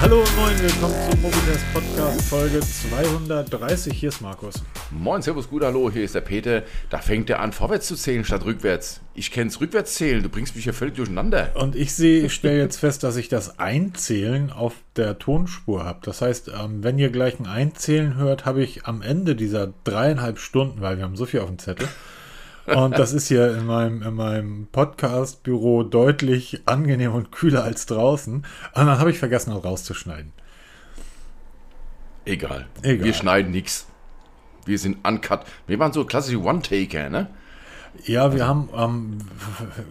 Hallo und moin, willkommen zum Mobiltest Podcast Folge 230. Hier ist Markus. Moin, Servus, gut, hallo, hier ist der Peter. Da fängt er an, vorwärts zu zählen statt rückwärts. Ich kenn's rückwärts zählen, du bringst mich hier völlig durcheinander. Und ich sehe, ich stelle jetzt fest, dass ich das Einzählen auf der Tonspur habe. Das heißt, ähm, wenn ihr gleich ein Einzählen hört, habe ich am Ende dieser dreieinhalb Stunden, weil wir haben so viel auf dem Zettel, und das ist hier in meinem, in meinem Podcast-Büro deutlich angenehmer und kühler als draußen. Und dann habe ich vergessen, das rauszuschneiden. Egal. Egal. Wir schneiden nichts. Wir sind uncut. Wir waren so klassische One-Taker, ne? Ja, wir haben, ähm,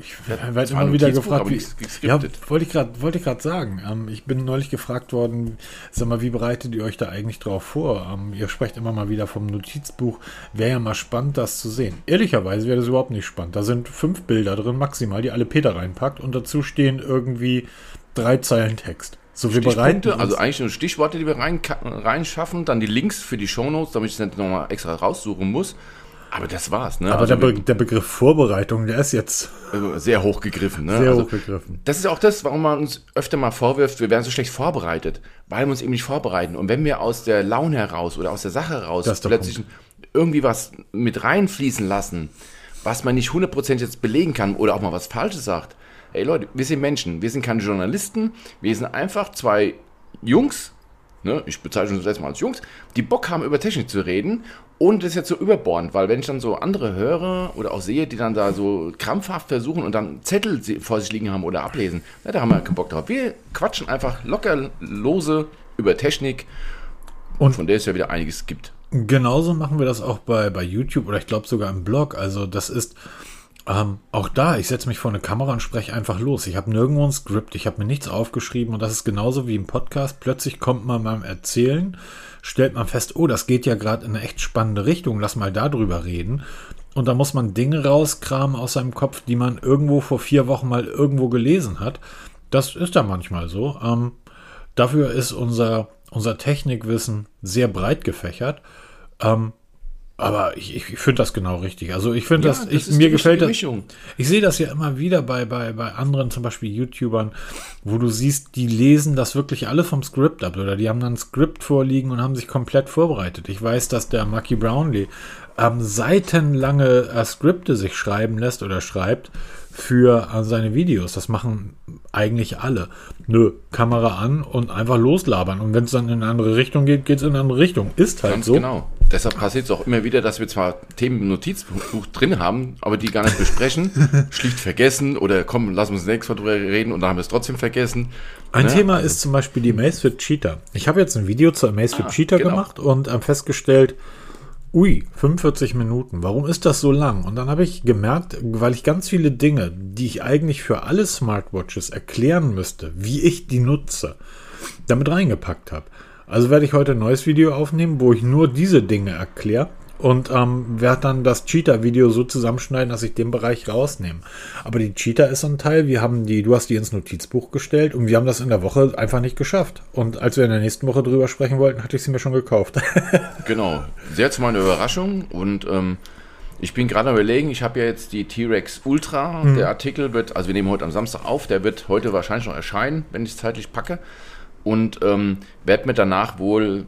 ich werde immer wieder gefragt, wie, ja, wollte ich gerade, wollte ich gerade sagen. Ähm, ich bin neulich gefragt worden, sag mal, wie bereitet ihr euch da eigentlich drauf vor? Ähm, ihr sprecht immer mal wieder vom Notizbuch. Wäre ja mal spannend, das zu sehen. Ehrlicherweise wäre das überhaupt nicht spannend. Da sind fünf Bilder drin, maximal, die alle Peter reinpackt und dazu stehen irgendwie drei Zeilen Text. So, wir bereiten also eigentlich nur Stichworte, die wir rein, reinschaffen, dann die Links für die Shownotes, damit ich es nicht nochmal extra raussuchen muss. Aber das war's, ne? Aber also der, Be der, Begriff Vorbereitung, der ist jetzt also sehr hoch gegriffen, ne? Sehr also, hoch gegriffen. Das ist auch das, warum man uns öfter mal vorwirft, wir wären so schlecht vorbereitet, weil wir uns eben nicht vorbereiten. Und wenn wir aus der Laune heraus oder aus der Sache heraus plötzlich Punkt. irgendwie was mit reinfließen lassen, was man nicht hundertprozentig jetzt belegen kann oder auch mal was Falsches sagt. Ey Leute, wir sind Menschen, wir sind keine Journalisten, wir sind einfach zwei Jungs, ne, ich bezeichne uns jetzt mal als Jungs, die Bock haben, über Technik zu reden und das ist jetzt so überbordend, weil wenn ich dann so andere höre oder auch sehe, die dann da so krampfhaft versuchen und dann Zettel vor sich liegen haben oder ablesen, na, da haben wir keinen Bock drauf. Wir quatschen einfach locker lose über Technik und von der es ja wieder einiges gibt. Genauso machen wir das auch bei, bei YouTube oder ich glaube sogar im Blog. Also das ist ähm, auch da, ich setze mich vor eine Kamera und spreche einfach los. Ich habe nirgendwo ein Skript, ich habe mir nichts aufgeschrieben und das ist genauso wie im Podcast. Plötzlich kommt man beim Erzählen, stellt man fest, oh, das geht ja gerade in eine echt spannende Richtung, lass mal darüber reden. Und da muss man Dinge rauskramen aus seinem Kopf, die man irgendwo vor vier Wochen mal irgendwo gelesen hat. Das ist da manchmal so. Ähm, dafür ist unser, unser Technikwissen sehr breit gefächert. Ähm, aber ich, ich finde das genau richtig. Also ich finde ja, das, ich, das mir gefällt das. Ich sehe das ja immer wieder bei, bei, bei anderen, zum Beispiel YouTubern, wo du siehst, die lesen das wirklich alle vom Skript ab oder die haben dann ein Skript vorliegen und haben sich komplett vorbereitet. Ich weiß, dass der Marky Brownlee ähm, seitenlange äh, Skripte sich schreiben lässt oder schreibt für äh, seine Videos. Das machen eigentlich alle. Nö, Kamera an und einfach loslabern. Und wenn es dann in eine andere Richtung geht, geht es in eine andere Richtung. Ist halt Ganz so. Genau. Deshalb passiert es auch immer wieder, dass wir zwar Themen im Notizbuch drin haben, aber die gar nicht besprechen, schlicht vergessen oder komm, lass uns nächstes Mal drüber reden und dann haben wir es trotzdem vergessen. Ein ne? Thema ist zum Beispiel die Amazfit Cheetah. Ich habe jetzt ein Video zur Amazfit ah, Cheetah genau. gemacht und äh, festgestellt, Ui, 45 Minuten. Warum ist das so lang? Und dann habe ich gemerkt, weil ich ganz viele Dinge, die ich eigentlich für alle Smartwatches erklären müsste, wie ich die nutze, damit reingepackt habe. Also werde ich heute ein neues Video aufnehmen, wo ich nur diese Dinge erkläre und ähm, werde dann das Cheetah-Video so zusammenschneiden, dass ich den Bereich rausnehme. Aber die Cheetah ist ein Teil, wir haben die, du hast die ins Notizbuch gestellt und wir haben das in der Woche einfach nicht geschafft. Und als wir in der nächsten Woche drüber sprechen wollten, hatte ich sie mir schon gekauft. genau, sehr zu meiner Überraschung und ähm, ich bin gerade überlegen, ich habe ja jetzt die T-Rex Ultra. Mhm. Der Artikel wird, also wir nehmen heute am Samstag auf, der wird heute wahrscheinlich noch erscheinen, wenn ich es zeitlich packe. Und ähm, werde mir danach wohl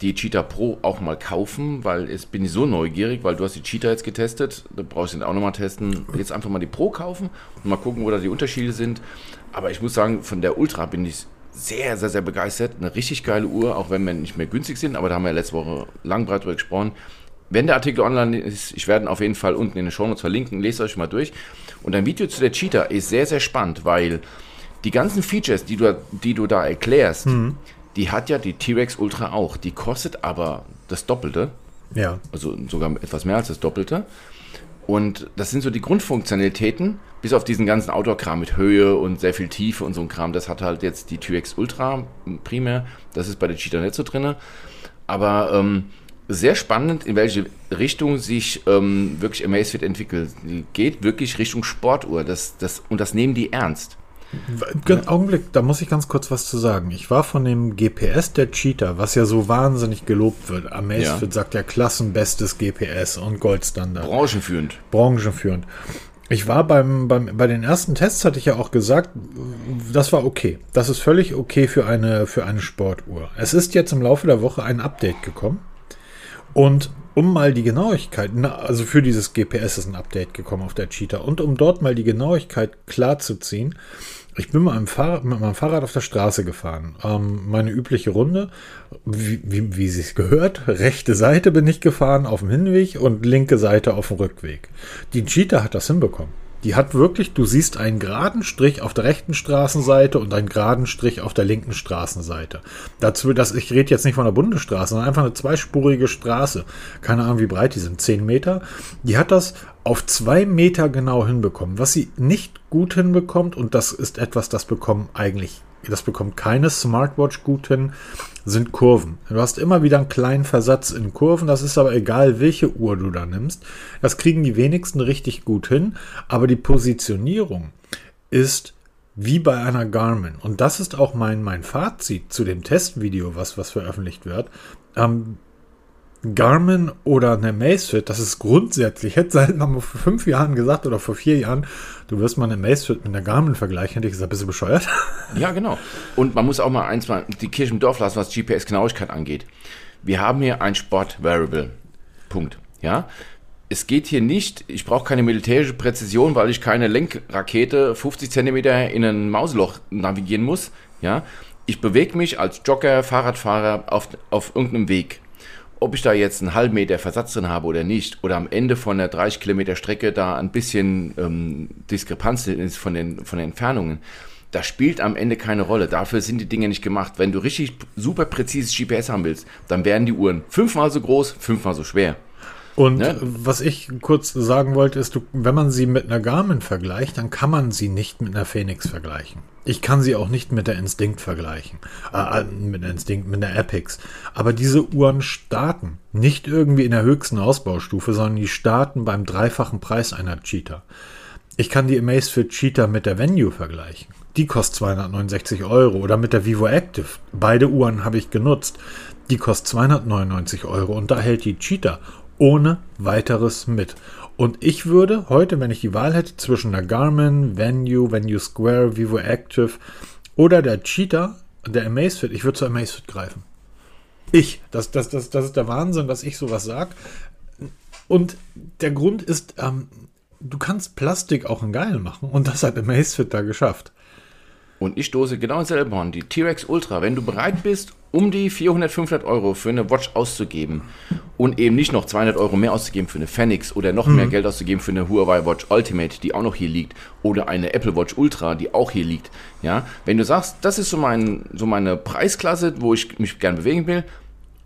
die Cheetah Pro auch mal kaufen, weil jetzt bin ich so neugierig, weil du hast die Cheetah jetzt getestet, da brauchst du den auch nochmal testen. Jetzt einfach mal die Pro kaufen und mal gucken, wo da die Unterschiede sind. Aber ich muss sagen, von der Ultra bin ich sehr, sehr, sehr begeistert. Eine richtig geile Uhr, auch wenn wir nicht mehr günstig sind, aber da haben wir letzte Woche lang breit drüber gesprochen. Wenn der Artikel online ist, ich werde ihn auf jeden Fall unten in den Show Notes verlinken, lest euch mal durch. Und ein Video zu der Cheetah ist sehr, sehr spannend, weil die ganzen Features, die du, die du da erklärst, mhm die hat ja die T-Rex Ultra auch. Die kostet aber das Doppelte. Ja. Also sogar etwas mehr als das Doppelte. Und das sind so die Grundfunktionalitäten, bis auf diesen ganzen Outdoor-Kram mit Höhe und sehr viel Tiefe und so ein Kram. Das hat halt jetzt die T-Rex Ultra primär. Das ist bei der Cheetah nicht so drin. Aber ähm, sehr spannend, in welche Richtung sich ähm, wirklich Amazfit entwickelt. Die geht wirklich Richtung Sportuhr. Das, das, und das nehmen die ernst. Augenblick, da muss ich ganz kurz was zu sagen. Ich war von dem GPS der Cheetah, was ja so wahnsinnig gelobt wird. Amazfit ja. sagt ja klassenbestes GPS und Goldstandard. Branchenführend. Branchenführend. ich war beim, beim, bei den ersten Tests, hatte ich ja auch gesagt, das war okay. Das ist völlig okay für eine, für eine Sportuhr. Es ist jetzt im Laufe der Woche ein Update gekommen. Und um mal die Genauigkeit, also für dieses GPS ist ein Update gekommen auf der Cheetah. Und um dort mal die Genauigkeit klar zu ziehen, ich bin mit meinem, Fahrrad, mit meinem Fahrrad auf der Straße gefahren. Ähm, meine übliche Runde, wie, wie, wie es gehört. Rechte Seite bin ich gefahren auf dem Hinweg und linke Seite auf dem Rückweg. Die Cheetah hat das hinbekommen. Die hat wirklich, du siehst einen geraden Strich auf der rechten Straßenseite und einen geraden Strich auf der linken Straßenseite. Dazu, dass ich rede jetzt nicht von der Bundesstraße, sondern einfach eine zweispurige Straße. Keine Ahnung, wie breit die sind, 10 Meter. Die hat das auf zwei Meter genau hinbekommen. Was sie nicht gut hinbekommt, und das ist etwas, das bekommen eigentlich, das bekommt keine Smartwatch gut hin, sind Kurven. Du hast immer wieder einen kleinen Versatz in Kurven, das ist aber egal, welche Uhr du da nimmst. Das kriegen die wenigsten richtig gut hin, aber die Positionierung ist wie bei einer Garmin. Und das ist auch mein, mein Fazit zu dem Testvideo, was, was veröffentlicht wird. Ähm, Garmin oder eine Macefit, das ist grundsätzlich, ich hätte seit mal vor fünf Jahren gesagt oder vor vier Jahren, du wirst mal eine Macefit mit einer Garmin vergleichen, hätte ich gesagt, bist du bescheuert? Ja, genau. Und man muss auch mal eins mal die Kirche im Dorf lassen, was GPS-Genauigkeit angeht. Wir haben hier ein Sport-Variable. Punkt. Ja. Es geht hier nicht, ich brauche keine militärische Präzision, weil ich keine Lenkrakete 50 Zentimeter in ein Mausloch navigieren muss. Ja. Ich bewege mich als Jogger, Fahrradfahrer auf, auf irgendeinem Weg ob ich da jetzt einen halben Meter Versatz drin habe oder nicht, oder am Ende von der 30 Kilometer Strecke da ein bisschen ähm, Diskrepanz ist von den, von den Entfernungen, das spielt am Ende keine Rolle. Dafür sind die Dinge nicht gemacht. Wenn du richtig super präzises GPS haben willst, dann werden die Uhren fünfmal so groß, fünfmal so schwer. Und ne? was ich kurz sagen wollte, ist, du, wenn man sie mit einer Garmin vergleicht, dann kann man sie nicht mit einer Phoenix vergleichen. Ich kann sie auch nicht mit der Instinct vergleichen. Äh, äh, mit der Instinct, mit der Epix. Aber diese Uhren starten nicht irgendwie in der höchsten Ausbaustufe, sondern die starten beim dreifachen Preis einer Cheetah. Ich kann die Amazfit Cheetah mit der Venue vergleichen. Die kostet 269 Euro. Oder mit der Vivo Active. Beide Uhren habe ich genutzt. Die kostet 299 Euro. Und da hält die Cheetah ohne weiteres mit. Und ich würde heute, wenn ich die Wahl hätte zwischen der Garmin, Venue, Venue Square, Vivo Active oder der Cheetah, der Amazfit, ich würde zur Amazfit greifen. Ich, das, das, das, das ist der Wahnsinn, dass ich sowas sage. Und der Grund ist, ähm, du kannst Plastik auch in geil machen und das hat Amazfit da geschafft. Und ich stoße genau selber an, die T-Rex Ultra. Wenn du bereit bist, um die 400, 500 Euro für eine Watch auszugeben und eben nicht noch 200 Euro mehr auszugeben für eine Phoenix oder noch mhm. mehr Geld auszugeben für eine Huawei Watch Ultimate, die auch noch hier liegt, oder eine Apple Watch Ultra, die auch hier liegt, ja, wenn du sagst, das ist so, mein, so meine Preisklasse, wo ich mich gerne bewegen will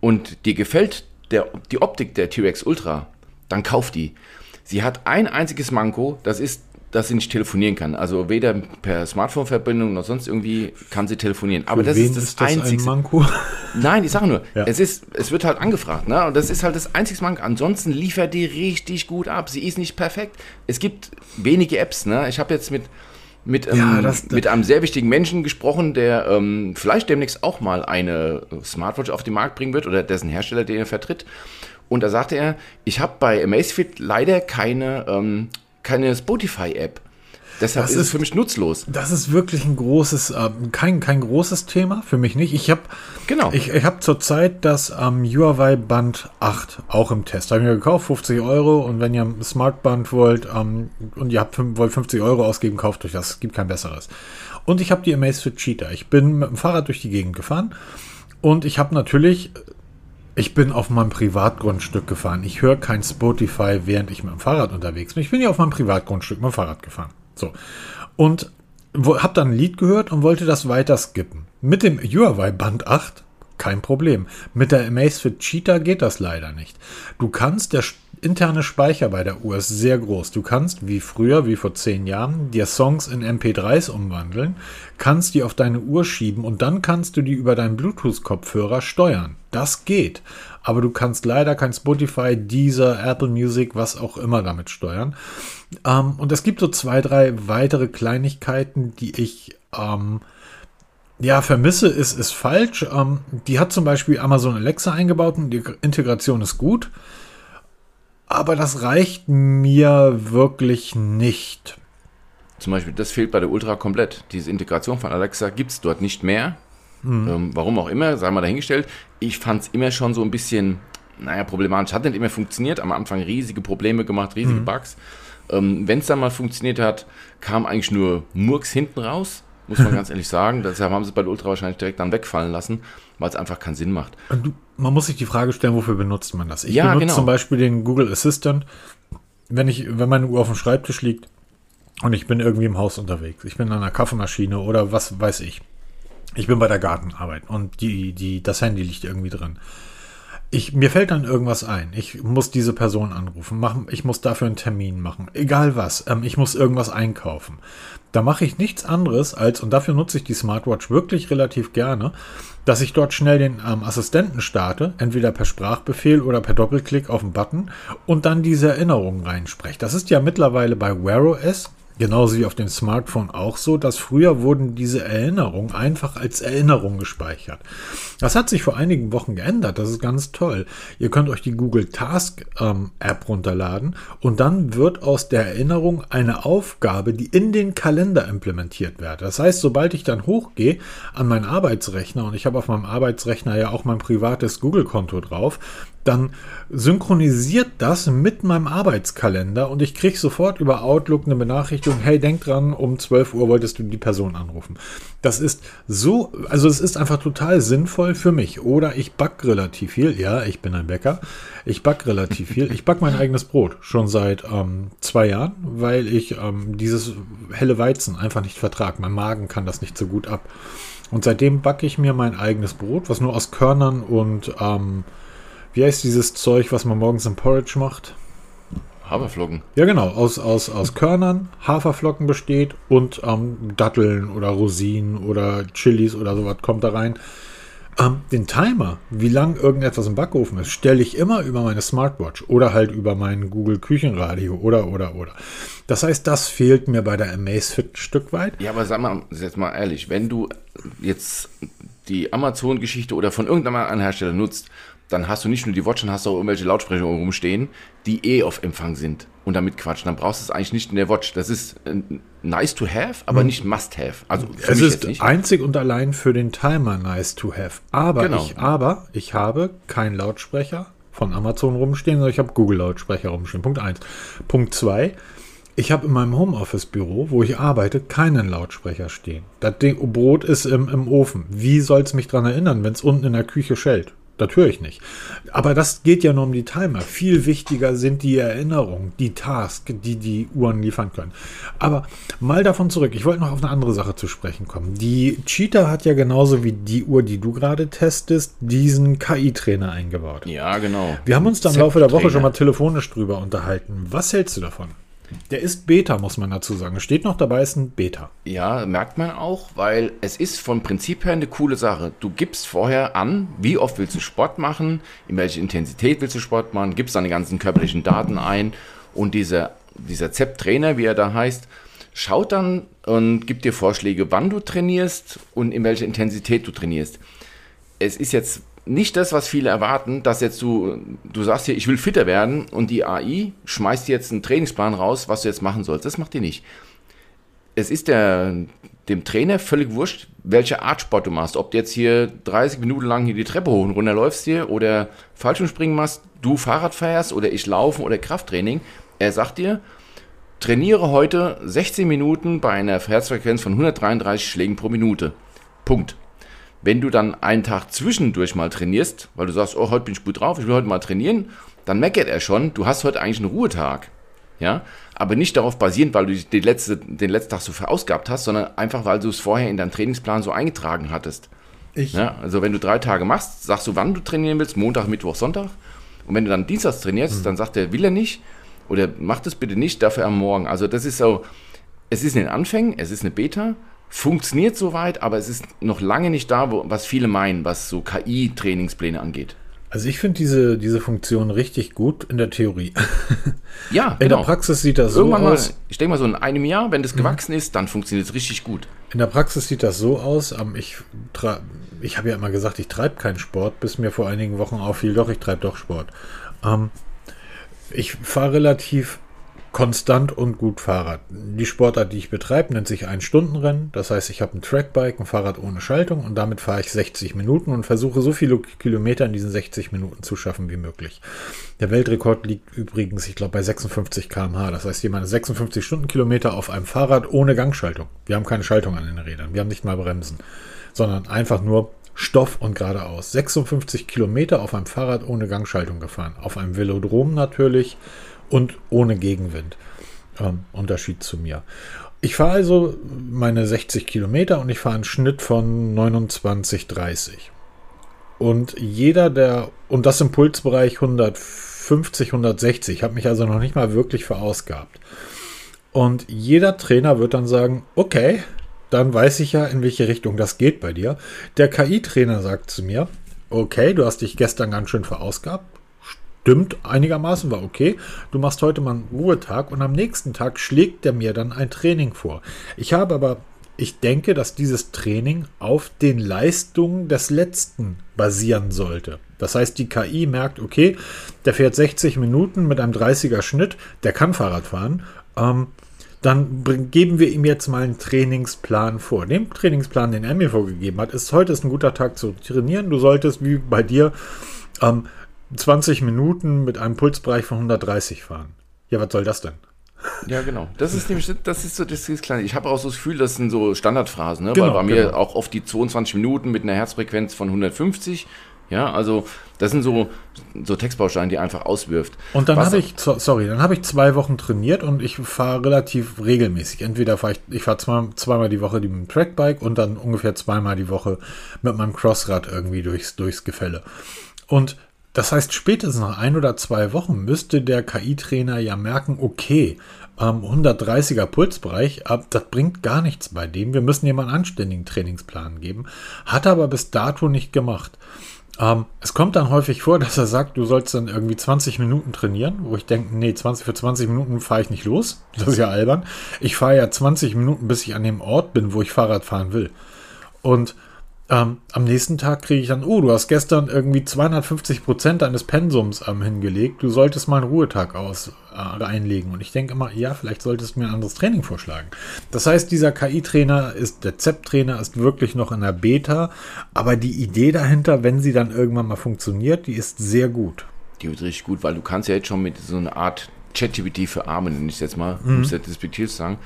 und dir gefällt der, die Optik der T-Rex Ultra, dann kauf die. Sie hat ein einziges Manko, das ist dass sie nicht telefonieren kann. Also weder per Smartphone-Verbindung noch sonst irgendwie kann sie telefonieren. Aber das ist das, ist das einzige. Manko? Nein, ich sage nur, ja. es ist, es wird halt angefragt, ne? Und das ist halt das einzige Manko. Ansonsten liefert die richtig gut ab. Sie ist nicht perfekt. Es gibt wenige Apps, ne? Ich habe jetzt mit mit, ähm, ja, das, das mit einem sehr wichtigen Menschen gesprochen, der ähm, vielleicht demnächst auch mal eine Smartwatch auf den Markt bringen wird oder dessen Hersteller, den er vertritt. Und da sagte er, ich habe bei Amazfit leider keine ähm, keine Spotify-App. Deshalb das ist es für mich nutzlos. Das ist wirklich ein großes, äh, kein, kein großes Thema, für mich nicht. Ich habe genau. ich, ich hab zurzeit das ähm, Huawei Band 8 auch im Test. Habe ich mir gekauft, 50 Euro. Und wenn ihr ein Smartband wollt ähm, und ihr habt, wollt 50 Euro ausgeben, kauft euch das. Es gibt kein besseres. Und ich habe die Amazfit Cheetah. Ich bin mit dem Fahrrad durch die Gegend gefahren. Und ich habe natürlich ich bin auf meinem Privatgrundstück gefahren. Ich höre kein Spotify, während ich mit dem Fahrrad unterwegs bin. Ich bin ja auf meinem Privatgrundstück mit dem Fahrrad gefahren. So. Und habe dann ein Lied gehört und wollte das weiter skippen. Mit dem Huawei Band 8 kein Problem. Mit der Amazfit Cheetah geht das leider nicht. Du kannst der interne Speicher bei der Uhr ist sehr groß. Du kannst, wie früher, wie vor zehn Jahren, dir Songs in MP3s umwandeln, kannst die auf deine Uhr schieben und dann kannst du die über deinen Bluetooth-Kopfhörer steuern. Das geht. Aber du kannst leider kein Spotify, Deezer, Apple Music, was auch immer damit steuern. Ähm, und es gibt so zwei, drei weitere Kleinigkeiten, die ich ähm, ja, vermisse ist, ist falsch. Ähm, die hat zum Beispiel Amazon Alexa eingebaut und die Integration ist gut. aber das reicht mir wirklich nicht. Zum Beispiel, das fehlt bei der Ultra komplett. Diese Integration von Alexa gibt es dort nicht mehr. Mhm. Ähm, warum auch immer, sei mal dahingestellt. Ich fand es immer schon so ein bisschen, naja, problematisch. Hat nicht immer funktioniert. Am Anfang riesige Probleme gemacht, riesige mhm. Bugs. Ähm, Wenn es dann mal funktioniert hat, kam eigentlich nur Murks hinten raus, muss man ganz ehrlich sagen. Deshalb haben sie bei der Ultra wahrscheinlich direkt dann wegfallen lassen, weil es einfach keinen Sinn macht. Man muss sich die Frage stellen, wofür benutzt man das? Ich ja, benutze genau. zum Beispiel den Google Assistant, wenn, ich, wenn meine Uhr auf dem Schreibtisch liegt und ich bin irgendwie im Haus unterwegs. Ich bin an einer Kaffeemaschine oder was weiß ich. Ich bin bei der Gartenarbeit und die, die, das Handy liegt irgendwie drin. Ich, mir fällt dann irgendwas ein. Ich muss diese Person anrufen. Machen, ich muss dafür einen Termin machen. Egal was. Ähm, ich muss irgendwas einkaufen. Da mache ich nichts anderes als, und dafür nutze ich die Smartwatch wirklich relativ gerne, dass ich dort schnell den ähm, Assistenten starte, entweder per Sprachbefehl oder per Doppelklick auf den Button und dann diese Erinnerungen reinspreche. Das ist ja mittlerweile bei Wear OS Genauso wie auf dem Smartphone auch so, dass früher wurden diese Erinnerungen einfach als Erinnerung gespeichert. Das hat sich vor einigen Wochen geändert. Das ist ganz toll. Ihr könnt euch die Google Task ähm, App runterladen und dann wird aus der Erinnerung eine Aufgabe, die in den Kalender implementiert wird. Das heißt, sobald ich dann hochgehe an meinen Arbeitsrechner und ich habe auf meinem Arbeitsrechner ja auch mein privates Google-Konto drauf, dann synchronisiert das mit meinem Arbeitskalender und ich kriege sofort über Outlook eine Benachrichtigung, hey, denk dran, um 12 Uhr wolltest du die Person anrufen. Das ist so, also es ist einfach total sinnvoll für mich. Oder ich back relativ viel, ja, ich bin ein Bäcker, ich back relativ viel. Ich back mein eigenes Brot schon seit ähm, zwei Jahren, weil ich ähm, dieses helle Weizen einfach nicht vertrage. Mein Magen kann das nicht so gut ab. Und seitdem backe ich mir mein eigenes Brot, was nur aus Körnern und ähm, wie heißt dieses Zeug, was man morgens im Porridge macht? Haferflocken. Ja, genau. Aus, aus, aus Körnern, Haferflocken besteht und ähm, Datteln oder Rosinen oder Chilis oder sowas kommt da rein. Ähm, den Timer, wie lang irgendetwas im Backofen ist, stelle ich immer über meine Smartwatch oder halt über mein Google Küchenradio oder, oder, oder. Das heißt, das fehlt mir bei der Amazfit ein Stück weit. Ja, aber sag mal, jetzt mal ehrlich, wenn du jetzt die Amazon-Geschichte oder von irgendeinem anderen Hersteller nutzt dann hast du nicht nur die Watch, dann hast du auch irgendwelche Lautsprecher rumstehen, die eh auf Empfang sind und damit quatschen. Dann brauchst du es eigentlich nicht in der Watch. Das ist äh, nice to have, aber mhm. nicht must have. Also für es ist einzig und allein für den Timer nice to have. Aber genau. ich, aber ich habe keinen Lautsprecher von Amazon rumstehen, sondern ich habe Google Lautsprecher rumstehen. Punkt 1. Punkt 2. Ich habe in meinem Homeoffice-Büro, wo ich arbeite, keinen Lautsprecher stehen. Das Ding, Brot ist im, im Ofen. Wie soll es mich daran erinnern, wenn es unten in der Küche schellt? Das höre ich nicht. Aber das geht ja nur um die Timer. Viel wichtiger sind die Erinnerungen, die Tasks, die die Uhren liefern können. Aber mal davon zurück. Ich wollte noch auf eine andere Sache zu sprechen kommen. Die Cheetah hat ja genauso wie die Uhr, die du gerade testest, diesen KI-Trainer eingebaut. Ja, genau. Wir haben uns da im Laufe der Woche schon mal telefonisch drüber unterhalten. Was hältst du davon? Der ist Beta, muss man dazu sagen. Steht noch dabei, ist ein Beta. Ja, merkt man auch, weil es ist vom Prinzip her eine coole Sache. Du gibst vorher an, wie oft willst du Sport machen, in welche Intensität willst du Sport machen, gibst deine ganzen körperlichen Daten ein und dieser, dieser ZEP-Trainer, wie er da heißt, schaut dann und gibt dir Vorschläge, wann du trainierst und in welcher Intensität du trainierst. Es ist jetzt nicht das, was viele erwarten, dass jetzt du, du sagst hier, ich will fitter werden und die AI schmeißt jetzt einen Trainingsplan raus, was du jetzt machen sollst. Das macht die nicht. Es ist der, dem Trainer völlig wurscht, welche Art Sport du machst. Ob du jetzt hier 30 Minuten lang hier die Treppe hoch und runter läufst hier oder Fallschirmspringen machst, du Fahrrad fährst oder ich laufen oder Krafttraining. Er sagt dir, trainiere heute 16 Minuten bei einer Herzfrequenz von 133 Schlägen pro Minute. Punkt. Wenn du dann einen Tag zwischendurch mal trainierst, weil du sagst, oh, heute bin ich gut drauf, ich will heute mal trainieren, dann meckert er schon, du hast heute eigentlich einen Ruhetag. Ja, aber nicht darauf basierend, weil du den, letzte, den letzten Tag so verausgabt hast, sondern einfach, weil du es vorher in deinem Trainingsplan so eingetragen hattest. Ich. Ja, also wenn du drei Tage machst, sagst du, wann du trainieren willst, Montag, Mittwoch, Sonntag. Und wenn du dann Dienstags trainierst, hm. dann sagt er, will er nicht oder mach das bitte nicht, dafür am Morgen. Also das ist so, es ist in den Anfängen, es ist eine Beta, funktioniert soweit, aber es ist noch lange nicht da, wo, was viele meinen, was so KI-Trainingspläne angeht. Also ich finde diese, diese Funktion richtig gut in der Theorie. Ja, In genau. der Praxis sieht das Irgendwann so aus. Mal, ich denke mal so in einem Jahr, wenn das mhm. gewachsen mhm. ist, dann funktioniert es richtig gut. In der Praxis sieht das so aus. Ich, ich habe ja immer gesagt, ich treibe keinen Sport, bis mir vor einigen Wochen auffiel, doch, ich treibe doch Sport. Ähm, ich fahre relativ konstant und gut Fahrrad. Die Sportart, die ich betreibe, nennt sich Ein-Stunden-Rennen. Das heißt, ich habe ein Trackbike, ein Fahrrad ohne Schaltung und damit fahre ich 60 Minuten und versuche so viele Kilometer in diesen 60 Minuten zu schaffen wie möglich. Der Weltrekord liegt übrigens, ich glaube, bei 56 km/h. Das heißt, jemand 56 Stundenkilometer auf einem Fahrrad ohne Gangschaltung. Wir haben keine Schaltung an den Rädern. Wir haben nicht mal Bremsen, sondern einfach nur Stoff und geradeaus. 56 Kilometer auf einem Fahrrad ohne Gangschaltung gefahren. Auf einem Velodrom natürlich und ohne Gegenwind. Ähm, Unterschied zu mir. Ich fahre also meine 60 Kilometer und ich fahre einen Schnitt von 29,30. Und jeder der, und das im Pulsbereich 150, 160, ich habe mich also noch nicht mal wirklich verausgabt. Und jeder Trainer wird dann sagen, okay, dann weiß ich ja, in welche Richtung das geht bei dir. Der KI-Trainer sagt zu mir, okay, du hast dich gestern ganz schön verausgabt, stimmt einigermaßen, war okay. Du machst heute mal einen Ruhetag und am nächsten Tag schlägt er mir dann ein Training vor. Ich habe aber, ich denke, dass dieses Training auf den Leistungen des letzten basieren sollte. Das heißt, die KI merkt, okay, der fährt 60 Minuten mit einem 30er Schnitt, der kann Fahrrad fahren. Ähm, dann geben wir ihm jetzt mal einen Trainingsplan vor. Den Trainingsplan, den er mir vorgegeben hat, ist heute ist ein guter Tag zu trainieren. Du solltest wie bei dir ähm, 20 Minuten mit einem Pulsbereich von 130 fahren. Ja, was soll das denn? Ja, genau. Das ist nämlich, das ist so das ist kleine. Ich habe auch so das Gefühl, das sind so Standardphrasen, ne? Genau, Weil bei mir genau. auch oft die 22 Minuten mit einer Herzfrequenz von 150. Ja, also das sind so, so Textbausteine, die einfach auswirft. Und dann habe ich, sorry, dann habe ich zwei Wochen trainiert und ich fahre relativ regelmäßig. Entweder fahre ich, ich fahre zwei, zweimal die Woche mit dem Trackbike und dann ungefähr zweimal die Woche mit meinem Crossrad irgendwie durchs, durchs Gefälle. Und das heißt, spätestens nach ein oder zwei Wochen müsste der KI-Trainer ja merken, okay, ähm, 130er Pulsbereich, ab, das bringt gar nichts bei dem. Wir müssen einen anständigen Trainingsplan geben. Hat er aber bis dato nicht gemacht. Ähm, es kommt dann häufig vor, dass er sagt, du sollst dann irgendwie 20 Minuten trainieren, wo ich denke, nee, 20 für 20 Minuten fahre ich nicht los. Das ist ja albern. Ich fahre ja 20 Minuten, bis ich an dem Ort bin, wo ich Fahrrad fahren will. Und ähm, am nächsten Tag kriege ich dann, oh, du hast gestern irgendwie 250 Prozent deines Pensums ähm, hingelegt, du solltest mal einen Ruhetag aus, äh, einlegen. Und ich denke immer, ja, vielleicht solltest du mir ein anderes Training vorschlagen. Das heißt, dieser KI-Trainer ist, der ZEP-Trainer ist wirklich noch in der Beta, aber die Idee dahinter, wenn sie dann irgendwann mal funktioniert, die ist sehr gut. Die wird richtig gut, weil du kannst ja jetzt schon mit so einer Art ChatGPT für Arme, nenne ich es jetzt mal, mhm. um es despektiert zu sagen,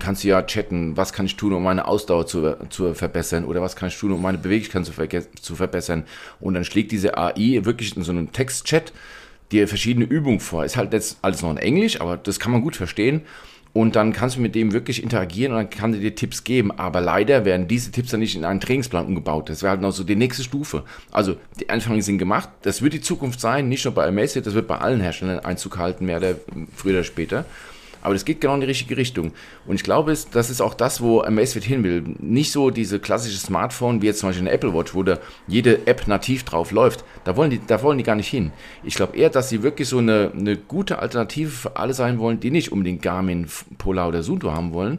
kannst du ja chatten, was kann ich tun, um meine Ausdauer zu, zu verbessern oder was kann ich tun, um meine Beweglichkeit zu, zu verbessern. Und dann schlägt diese AI wirklich in so einem Textchat dir verschiedene Übungen vor. Ist halt jetzt alles noch in Englisch, aber das kann man gut verstehen. Und dann kannst du mit dem wirklich interagieren und dann kann er dir Tipps geben. Aber leider werden diese Tipps dann nicht in einen Trainingsplan umgebaut. Das wäre halt noch so die nächste Stufe. Also die Anfänge sind gemacht. Das wird die Zukunft sein, nicht nur bei Amazfit, das wird bei allen Herstellern Einzug halten, mehr oder früher oder später. Aber das geht genau in die richtige Richtung. Und ich glaube, das ist auch das, wo Amazfit hin will. Nicht so diese klassische Smartphone, wie jetzt zum Beispiel eine Apple Watch, wo da jede App nativ drauf läuft. Da wollen die, da wollen die gar nicht hin. Ich glaube eher, dass sie wirklich so eine, eine gute Alternative für alle sein wollen, die nicht unbedingt Garmin, Polar oder Suunto haben wollen,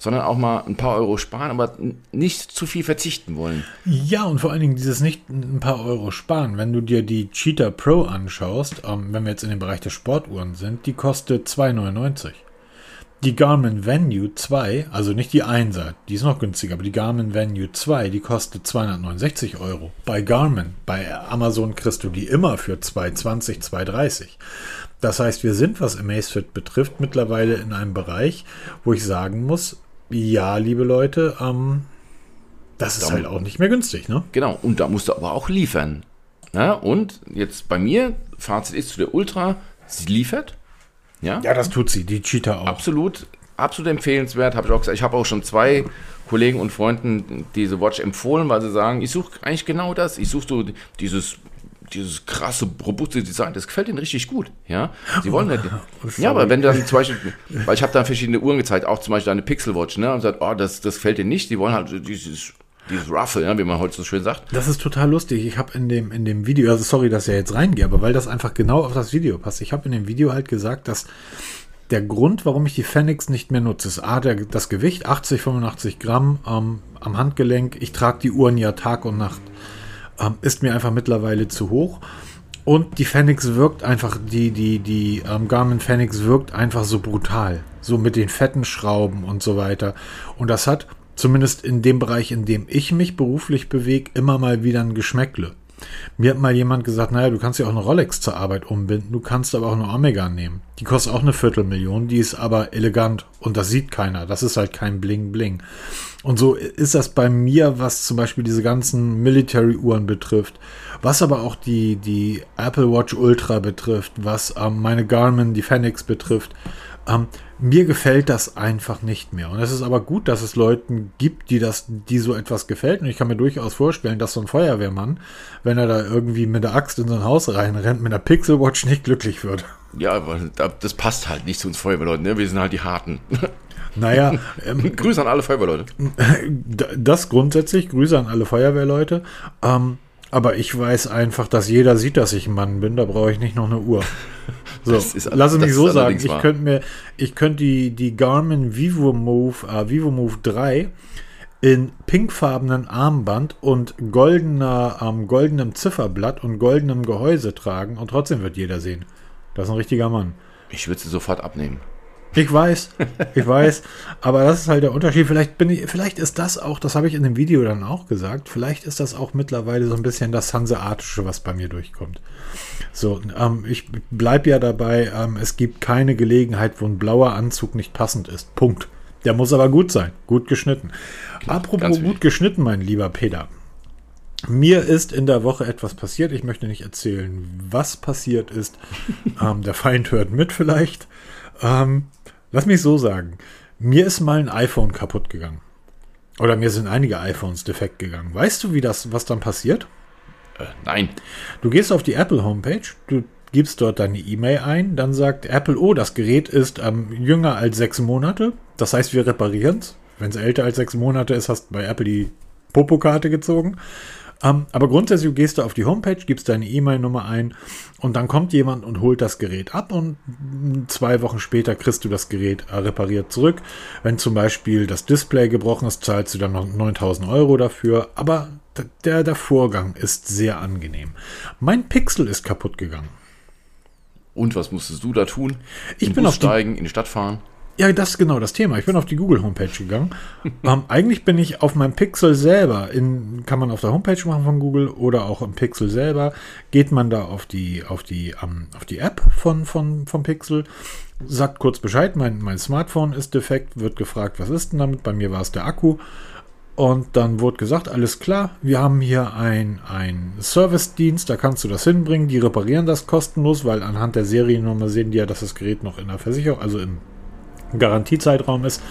sondern auch mal ein paar Euro sparen, aber nicht zu viel verzichten wollen. Ja, und vor allen Dingen dieses nicht ein paar Euro sparen. Wenn du dir die Cheetah Pro anschaust, ähm, wenn wir jetzt in dem Bereich der Sportuhren sind, die kostet 2,99. Die Garmin Venue 2, also nicht die 1er, die ist noch günstiger, aber die Garmin Venue 2, die kostet 269 Euro. Bei Garmin, bei Amazon kriegst du die immer für 220, 230. Das heißt, wir sind, was Amazfit betrifft, mittlerweile in einem Bereich, wo ich sagen muss, ja, liebe Leute, ähm, das ist da, halt auch nicht mehr günstig, ne? Genau, und da musst du aber auch liefern. Ja, und jetzt bei mir, Fazit ist zu der Ultra, sie liefert. Ja, ja das tut sie, die Cheetah auch. Absolut, absolut empfehlenswert, habe ich auch gesagt. Ich habe auch schon zwei Kollegen und Freunden diese Watch empfohlen, weil sie sagen, ich suche eigentlich genau das. Ich suche so dieses dieses krasse, robuste Design, das gefällt ihnen richtig gut. Ja, sie wollen halt, ja, aber wenn dann zum Beispiel, weil ich habe da verschiedene Uhren gezeigt, auch zum Beispiel eine Pixel Watch, ne, und sagt, oh, das, das gefällt ihnen nicht, die wollen halt dieses, dieses Ruffle, ja, wie man heute so schön sagt. Das ist total lustig. Ich habe in dem, in dem Video, also sorry, dass er jetzt reingehe, aber weil das einfach genau auf das Video passt. Ich habe in dem Video halt gesagt, dass der Grund, warum ich die Fenix nicht mehr nutze, ist A, der, das Gewicht, 80, 85 Gramm ähm, am Handgelenk. Ich trage die Uhren ja Tag und Nacht ähm, ist mir einfach mittlerweile zu hoch. und die Fenix wirkt einfach, die, die, die ähm, Garmin Fenix wirkt einfach so brutal. So mit den fetten Schrauben und so weiter. Und das hat, zumindest in dem Bereich, in dem ich mich beruflich bewege, immer mal wieder ein Geschmäckle. Mir hat mal jemand gesagt, naja, du kannst ja auch eine Rolex zur Arbeit umbinden, du kannst aber auch eine Omega nehmen. Die kostet auch eine Viertelmillion, die ist aber elegant und das sieht keiner. Das ist halt kein Bling Bling. Und so ist das bei mir, was zum Beispiel diese ganzen Military-Uhren betrifft, was aber auch die, die Apple Watch Ultra betrifft, was ähm, meine Garmin, die Fenix betrifft. Ähm, mir gefällt das einfach nicht mehr. Und es ist aber gut, dass es Leuten gibt, die das, die so etwas gefällt. Und ich kann mir durchaus vorstellen, dass so ein Feuerwehrmann, wenn er da irgendwie mit der Axt in so ein Haus reinrennt, mit einer Pixelwatch nicht glücklich wird. Ja, aber das passt halt nicht zu uns Feuerwehrleuten, ne? Wir sind halt die Harten. Naja, ähm, Grüße an alle Feuerwehrleute. Das grundsätzlich, Grüße an alle Feuerwehrleute. Ähm, aber ich weiß einfach, dass jeder sieht, dass ich ein Mann bin. Da brauche ich nicht noch eine Uhr. So, lass mich so sagen. Ich könnte mir, ich könnte die, die Garmin Vivo Move, äh, Vivo Move 3 in pinkfarbenen Armband und goldener, ähm, goldenem Zifferblatt und goldenem Gehäuse tragen und trotzdem wird jeder sehen. Das ist ein richtiger Mann. Ich würde sie sofort abnehmen. Ich weiß, ich weiß, aber das ist halt der Unterschied. Vielleicht bin ich, vielleicht ist das auch, das habe ich in dem Video dann auch gesagt, vielleicht ist das auch mittlerweile so ein bisschen das Hanseatische, was bei mir durchkommt. So, ähm, ich bleibe ja dabei, ähm, es gibt keine Gelegenheit, wo ein blauer Anzug nicht passend ist. Punkt. Der muss aber gut sein, gut geschnitten. Okay, Apropos gut geschnitten, mein lieber Peter. Mir ist in der Woche etwas passiert. Ich möchte nicht erzählen, was passiert ist. ähm, der Feind hört mit vielleicht. Ähm, Lass mich so sagen. Mir ist mal ein iPhone kaputt gegangen. Oder mir sind einige iPhones defekt gegangen. Weißt du, wie das, was dann passiert? Äh, nein. Du gehst auf die Apple Homepage, du gibst dort deine E-Mail ein, dann sagt Apple, oh, das Gerät ist ähm, jünger als sechs Monate. Das heißt, wir reparieren es. Wenn es älter als sechs Monate ist, hast du bei Apple die Popokarte gezogen. Ähm, aber grundsätzlich gehst du auf die Homepage, gibst deine E-Mail-Nummer ein und dann kommt jemand und holt das Gerät ab und zwei Wochen später kriegst du das Gerät äh, repariert zurück. Wenn zum Beispiel das Display gebrochen ist, zahlst du dann noch 9000 Euro dafür. Aber der, der Vorgang ist sehr angenehm. Mein Pixel ist kaputt gegangen. Und was musstest du da tun? Ich in bin Bus auf steigen, in die Stadt fahren. Ja, das ist genau das Thema. Ich bin auf die Google Homepage gegangen. ähm, eigentlich bin ich auf meinem Pixel selber, in, kann man auf der Homepage machen von Google oder auch im Pixel selber, geht man da auf die, auf die, ähm, auf die App von, von, vom Pixel, sagt kurz Bescheid, mein, mein Smartphone ist defekt, wird gefragt, was ist denn damit? Bei mir war es der Akku. Und dann wurde gesagt, alles klar, wir haben hier ein, ein Service-Dienst, da kannst du das hinbringen, die reparieren das kostenlos, weil anhand der Seriennummer sehen die ja, dass das Gerät noch in der Versicherung, also im Garantiezeitraum ist,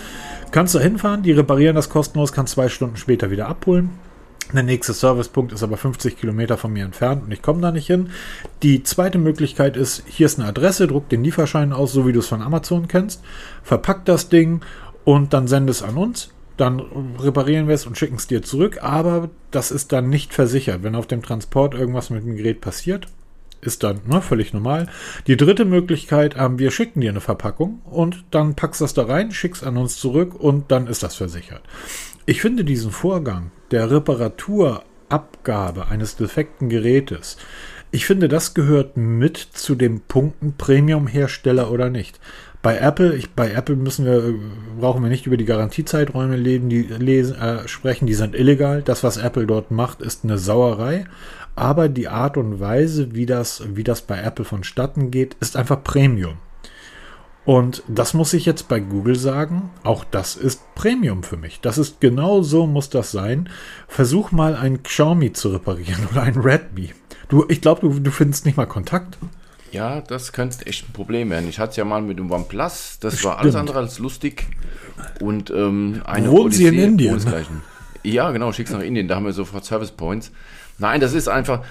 kannst du hinfahren, die reparieren das kostenlos, kannst zwei Stunden später wieder abholen. Der nächste Servicepunkt ist aber 50 Kilometer von mir entfernt und ich komme da nicht hin. Die zweite Möglichkeit ist, hier ist eine Adresse, druck den Lieferschein aus, so wie du es von Amazon kennst, verpack das Ding und dann sende es an uns. Dann reparieren wir es und schicken es dir zurück, aber das ist dann nicht versichert. Wenn auf dem Transport irgendwas mit dem Gerät passiert, ist dann ne, völlig normal. Die dritte Möglichkeit, ähm, wir schicken dir eine Verpackung und dann packst du das da rein, schickst an uns zurück und dann ist das versichert. Ich finde diesen Vorgang der Reparaturabgabe eines defekten Gerätes, ich finde, das gehört mit zu den Punkten Premium-Hersteller oder nicht. Bei Apple, ich, bei Apple müssen wir, brauchen wir nicht über die Garantiezeiträume leben, die lesen, äh, sprechen, die sind illegal. Das, was Apple dort macht, ist eine Sauerei aber die Art und Weise, wie das, wie das bei Apple vonstatten geht, ist einfach Premium. Und das muss ich jetzt bei Google sagen, auch das ist Premium für mich. Das ist genau so muss das sein. Versuch mal ein Xiaomi zu reparieren oder ein Redmi. Du, ich glaube, du, du findest nicht mal Kontakt. Ja, das könnte echt ein Problem werden. Ich hatte es ja mal mit dem OnePlus, das Stimmt. war alles andere als lustig. Und ähm, eine Wohnen Sie in Indien? Ja, genau, schick's nach Indien, da haben wir sofort Service Points. Nein, das ist einfach.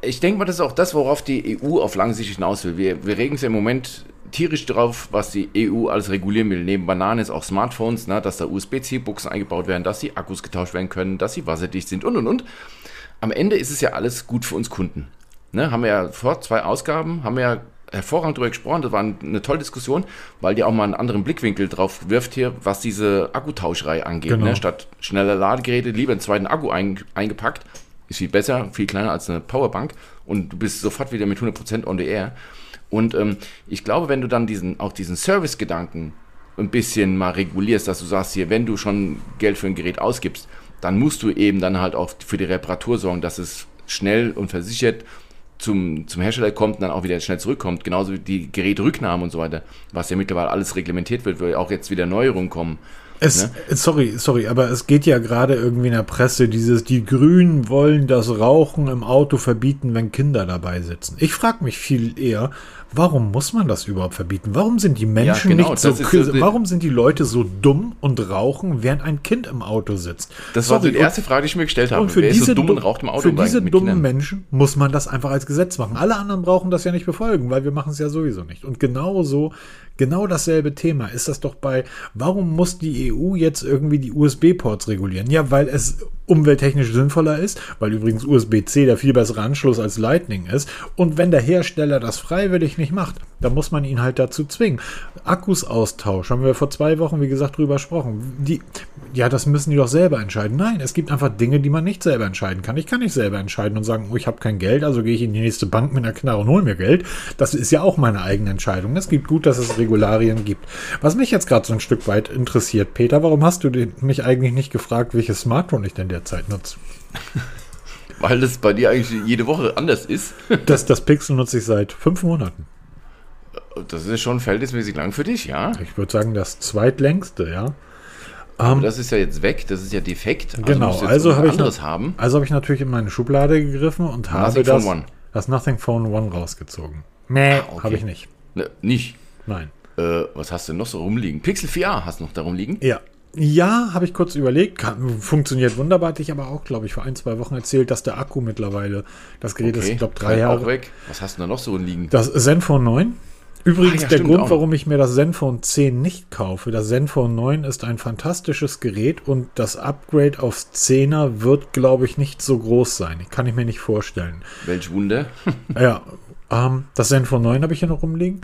Ich denke mal, das ist auch das, worauf die EU auf lange Sicht hinaus will. Wir, wir regen es ja im Moment tierisch drauf, was die EU alles regulieren will. Neben Bananen ist auch Smartphones, ne, dass da USB-C-Buchsen eingebaut werden, dass die Akkus getauscht werden können, dass sie wasserdicht sind und und und. Am Ende ist es ja alles gut für uns Kunden. Ne, haben wir ja vor zwei Ausgaben, haben wir ja hervorragend darüber gesprochen. Das war eine tolle Diskussion, weil die auch mal einen anderen Blickwinkel drauf wirft hier, was diese Akkutauscherei angeht. Genau. Ne? Statt schneller Ladegeräte lieber einen zweiten Akku ein, eingepackt ist viel besser, viel kleiner als eine Powerbank und du bist sofort wieder mit 100% on the air. Und ähm, ich glaube, wenn du dann diesen, auch diesen Service-Gedanken ein bisschen mal regulierst, dass du sagst hier, wenn du schon Geld für ein Gerät ausgibst, dann musst du eben dann halt auch für die Reparatur sorgen, dass es schnell und versichert zum, zum Hersteller kommt und dann auch wieder schnell zurückkommt. Genauso wie die Gerätrücknahme und so weiter, was ja mittlerweile alles reglementiert wird, weil auch jetzt wieder Neuerungen kommen. Es, ne? Sorry, sorry, aber es geht ja gerade irgendwie in der Presse dieses, die Grünen wollen das Rauchen im Auto verbieten, wenn Kinder dabei sitzen. Ich frage mich viel eher, Warum muss man das überhaupt verbieten? Warum sind die Menschen ja, genau, nicht so, so warum sind die Leute so dumm und rauchen, während ein Kind im Auto sitzt? Das war so die erste Frage, die ich mir gestellt habe. Und für Wer diese, so dumm und raucht im Auto für diese dummen Kindern? Menschen muss man das einfach als Gesetz machen. Alle anderen brauchen das ja nicht befolgen, weil wir machen es ja sowieso nicht. Und genauso Genau dasselbe Thema ist das doch bei, warum muss die EU jetzt irgendwie die USB-Ports regulieren? Ja, weil es umwelttechnisch sinnvoller ist, weil übrigens USB-C der viel bessere Anschluss als Lightning ist. Und wenn der Hersteller das freiwillig nicht macht, dann muss man ihn halt dazu zwingen. Akkus austausch, haben wir vor zwei Wochen, wie gesagt, drüber gesprochen. Die, ja, das müssen die doch selber entscheiden. Nein, es gibt einfach Dinge, die man nicht selber entscheiden kann. Ich kann nicht selber entscheiden und sagen, oh, ich habe kein Geld, also gehe ich in die nächste Bank mit einer Knarre und hole mir Geld. Das ist ja auch meine eigene Entscheidung. Es gibt gut, dass es Regularien gibt. Was mich jetzt gerade so ein Stück weit interessiert, Peter, warum hast du mich eigentlich nicht gefragt, welches Smartphone ich denn derzeit nutze? Weil das bei dir eigentlich jede Woche anders ist. das, das Pixel nutze ich seit fünf Monaten. Das ist schon verhältnismäßig lang für dich, ja? Ich würde sagen, das zweitlängste, ja. Aber um, ähm, das ist ja jetzt weg, das ist ja defekt. Also genau, also habe ich, haben. also hab ich natürlich in meine Schublade gegriffen und habe das, das Nothing Phone One rausgezogen. Nee, ah, okay. habe ich nicht. Ne, nicht? Nein. Äh, was hast du noch so rumliegen? Pixel 4a hast du noch da rumliegen? Ja. Ja, habe ich kurz überlegt. Funktioniert wunderbar. Hatte ich aber auch, glaube ich, vor ein, zwei Wochen erzählt, dass der Akku mittlerweile, das Gerät okay. ist, ich glaube, drei Jahre. Auch weg. Was hast du da noch so rumliegen? Das Zenfone 9. Übrigens, ah, ja, der Grund, warum ich mir das Zenfone 10 nicht kaufe, das Zenfone 9 ist ein fantastisches Gerät und das Upgrade aufs 10er wird, glaube ich, nicht so groß sein. Kann ich mir nicht vorstellen. Welch Wunder. ja, ähm, das Zenfone 9 habe ich hier noch rumliegen.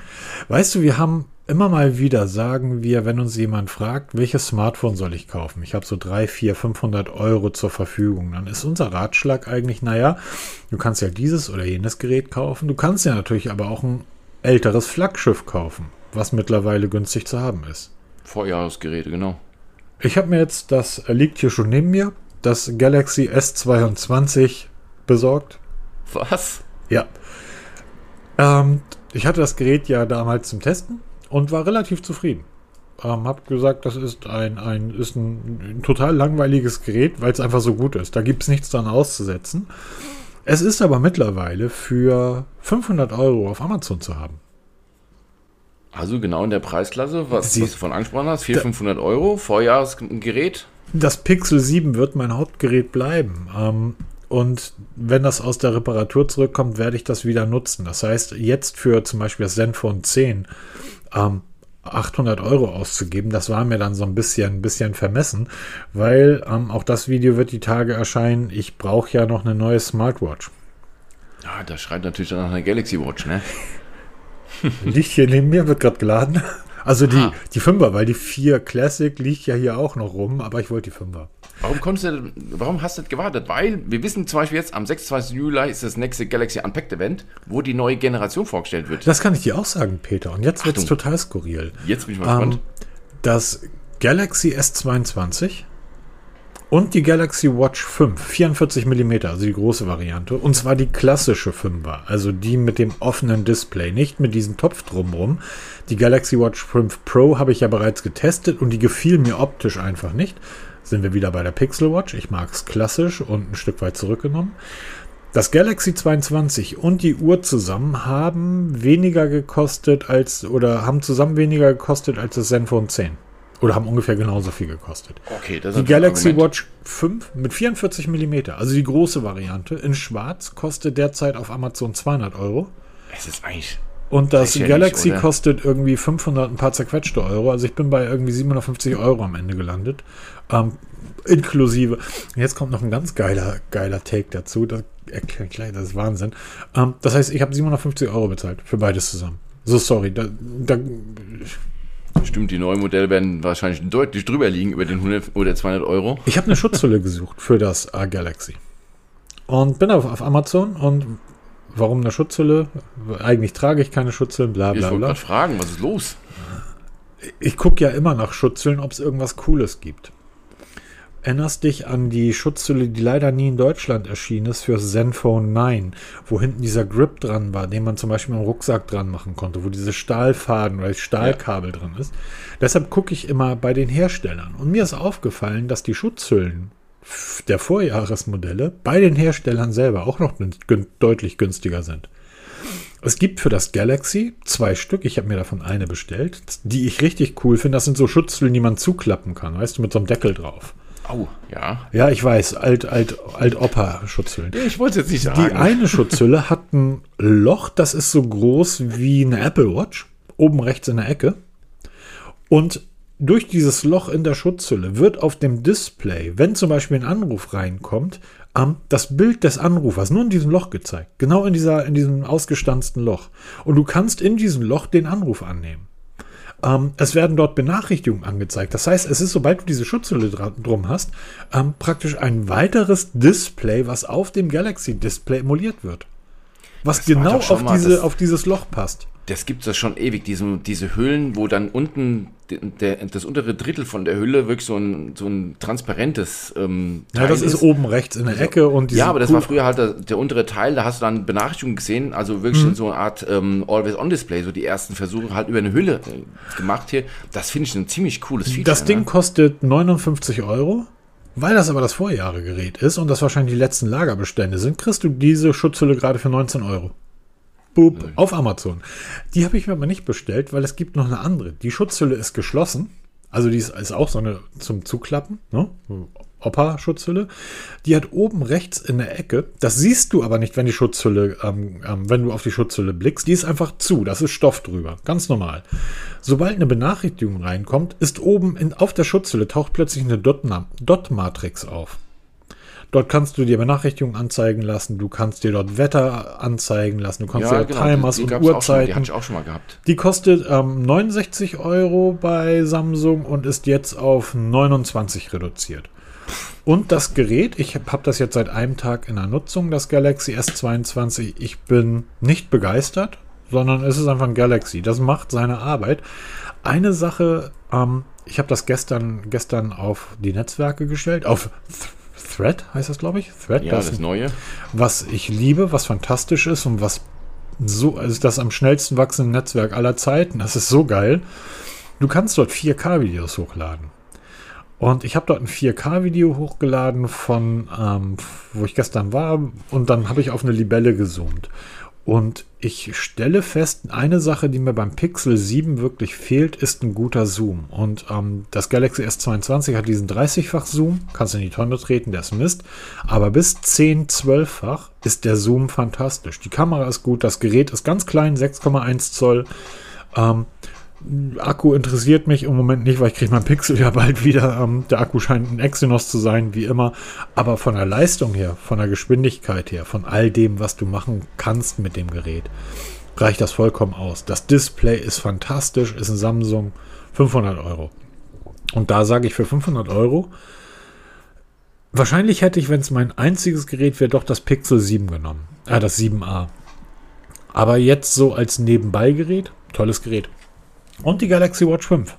Weißt du, wir haben immer mal wieder, sagen wir, wenn uns jemand fragt, welches Smartphone soll ich kaufen? Ich habe so 3, 4, 500 Euro zur Verfügung. Dann ist unser Ratschlag eigentlich, naja, du kannst ja dieses oder jenes Gerät kaufen. Du kannst ja natürlich aber auch ein älteres Flaggschiff kaufen, was mittlerweile günstig zu haben ist. Vorjahresgeräte, genau. Ich habe mir jetzt, das liegt hier schon neben mir, das Galaxy S22 besorgt. Was? Ja. Ähm, ich hatte das Gerät ja damals zum Testen und war relativ zufrieden. Ähm, hab gesagt, das ist ein, ein, ist ein, ein total langweiliges Gerät, weil es einfach so gut ist. Da gibt es nichts dran auszusetzen. Es ist aber mittlerweile für 500 Euro auf Amazon zu haben. Also genau in der Preisklasse, was, was du von angesprochen hast, 400, 500 Euro, Vorjahresgerät. Das Pixel 7 wird mein Hauptgerät bleiben. Ähm, und wenn das aus der Reparatur zurückkommt, werde ich das wieder nutzen. Das heißt, jetzt für zum Beispiel das Zenfone 10 ähm, 800 Euro auszugeben, das war mir dann so ein bisschen, ein bisschen vermessen, weil ähm, auch das Video wird die Tage erscheinen. Ich brauche ja noch eine neue Smartwatch. Ja, das schreit natürlich nach einer Galaxy Watch, ne? Liegt hier neben mir, wird gerade geladen. Also die, ah. die 5er, weil die 4 Classic liegt ja hier auch noch rum, aber ich wollte die 5er. Warum, konntest du, warum hast du das gewartet? Weil wir wissen zum Beispiel jetzt, am 26. Juli ist das nächste Galaxy Unpacked Event, wo die neue Generation vorgestellt wird. Das kann ich dir auch sagen, Peter. Und jetzt wird es total skurril. Jetzt bin ich mal gespannt. Ähm, das Galaxy S22 und die Galaxy Watch 5, 44 mm, also die große Variante. Und zwar die klassische 5er, also die mit dem offenen Display, nicht mit diesem Topf drumherum. Die Galaxy Watch 5 Pro habe ich ja bereits getestet und die gefiel mir optisch einfach nicht sind wir wieder bei der Pixel Watch. Ich mag es klassisch und ein Stück weit zurückgenommen. Das Galaxy 22 und die Uhr zusammen haben weniger gekostet als oder haben zusammen weniger gekostet als das Zenfone 10. Oder haben ungefähr genauso viel gekostet. Okay, das Die Galaxy Watch 5 mit 44 mm, also die große Variante, in schwarz, kostet derzeit auf Amazon 200 Euro. Es ist eigentlich und das Galaxy kostet irgendwie 500 ein paar zerquetschte Euro. Also ich bin bei irgendwie 750 Euro am Ende gelandet. Ähm, inklusive. Jetzt kommt noch ein ganz geiler, geiler Take dazu. Das gleich, das ist Wahnsinn. Ähm, das heißt, ich habe 750 Euro bezahlt für beides zusammen. So, sorry. Da, da, Stimmt, die neuen Modelle werden wahrscheinlich deutlich drüber liegen über den 100 oder 200 Euro. Ich habe eine Schutzhülle gesucht für das A Galaxy. und bin auf, auf Amazon und warum eine Schutzhülle? Eigentlich trage ich keine Schutzhüllen, bla Ich bla wollte bla. gerade fragen, was ist los? Ich gucke ja immer nach Schutzhüllen, ob es irgendwas Cooles gibt. Erinnerst dich an die Schutzhülle, die leider nie in Deutschland erschienen ist, für Zenfone 9, wo hinten dieser Grip dran war, den man zum Beispiel mit dem Rucksack dran machen konnte, wo diese Stahlfaden oder das Stahlkabel drin ist. Deshalb gucke ich immer bei den Herstellern. Und mir ist aufgefallen, dass die Schutzhüllen der Vorjahresmodelle bei den Herstellern selber auch noch gün deutlich günstiger sind. Es gibt für das Galaxy zwei Stück. Ich habe mir davon eine bestellt, die ich richtig cool finde. Das sind so Schutzhüllen, die man zuklappen kann, weißt du, mit so einem Deckel drauf. Au, ja. Ja, ich weiß, alt, alt, alt Opa-Schutzhüllen. Ich wollte jetzt nicht Die sagen. eine Schutzhülle hat ein Loch, das ist so groß wie eine Apple Watch, oben rechts in der Ecke. Und durch dieses Loch in der Schutzhülle wird auf dem Display, wenn zum Beispiel ein Anruf reinkommt, ähm, das Bild des Anrufers nur in diesem Loch gezeigt. Genau in, dieser, in diesem ausgestanzten Loch. Und du kannst in diesem Loch den Anruf annehmen. Ähm, es werden dort Benachrichtigungen angezeigt. Das heißt, es ist, sobald du diese Schutzhülle drum hast, ähm, praktisch ein weiteres Display, was auf dem Galaxy-Display emuliert wird. Was Das genau auf, diese, auf dieses Loch passt. Das gibt es schon ewig, diese, diese Hüllen, wo dann unten de- der, das untere Drittel von der Hülle wirklich so ein, so ein transparentes ähm, Ja, das ist oben rechts in der Ecke und Ja, aber das cool- war früher halt der, der untere Teil, da hast du dann Benachrichtigungen gesehen, also wirklich Mhm. so eine Art ähm, Always-On-Display, so die ersten Versuche halt über eine Hülle äh, gemacht hier. Das finde ich ein ziemlich cooles Feature. Das Ding ne? kostet 59 Euro. Weil das aber das Vorjahregerät ist und das wahrscheinlich die letzten Lagerbestände sind, kriegst du diese Schutzhülle gerade für 19 Euro. Boop, auf Amazon. Die habe ich mir aber nicht bestellt, weil es gibt noch eine andere. Die Schutzhülle ist geschlossen. Also die ist, ist auch so eine zum Zuklappen, ne? Opa-Schutzhülle. Die hat oben rechts in der Ecke, das siehst du aber nicht, wenn die Schutzhülle, ähm, ähm, wenn du auf die Schutzhülle blickst, die ist einfach zu, das ist Stoff drüber, ganz normal. Sobald eine Benachrichtigung reinkommt, ist oben in, auf der Schutzhülle taucht plötzlich eine Dot- Dot-Matrix auf. Dort kannst du dir Benachrichtigungen anzeigen lassen, du kannst dir dort Wetter anzeigen lassen, du kannst dir genau, Timers und mal, Die Uhrzeiten. hatte ich auch schon mal gehabt. Die kostet ähm, 69 Euro bei Samsung und ist jetzt auf 29 reduziert. Und das Gerät, ich habe hab das jetzt seit einem Tag in der Nutzung, das Galaxy S22. Ich bin nicht begeistert, sondern es ist einfach ein Galaxy. Das macht seine Arbeit. Eine Sache, ähm, ich habe das gestern, gestern auf die Netzwerke gestellt, auf Thread heißt das, glaube ich. Thread, Ja, das das Neue. was ich liebe, was fantastisch ist und was so, also das am schnellsten wachsende Netzwerk aller Zeiten. Das ist so geil. Du kannst dort 4K-Videos hochladen. Und ich habe dort ein 4K-Video hochgeladen von, ähm, wo ich gestern war, und dann habe ich auf eine Libelle gezoomt. Und ich stelle fest, eine Sache, die mir beim Pixel 7 wirklich fehlt, ist ein guter Zoom. Und ähm, das Galaxy S22 hat diesen 30-fach Zoom, kannst in die Tonne treten, der ist Mist. Aber bis 10, 12-fach ist der Zoom fantastisch. Die Kamera ist gut, das Gerät ist ganz klein, 6,1 Zoll. Ähm, Akku interessiert mich im Moment nicht, weil ich kriege mein Pixel ja bald wieder. Ähm, der Akku scheint ein Exynos zu sein, wie immer. Aber von der Leistung her, von der Geschwindigkeit her, von all dem, was du machen kannst mit dem Gerät, reicht das vollkommen aus. Das Display ist fantastisch, ist ein Samsung 500 Euro. Und da sage ich für 500 Euro, wahrscheinlich hätte ich, wenn es mein einziges Gerät wäre, doch das Pixel 7 genommen. Äh, das 7a. Aber jetzt so als Nebenbeigerät, tolles Gerät. Und die Galaxy Watch 5.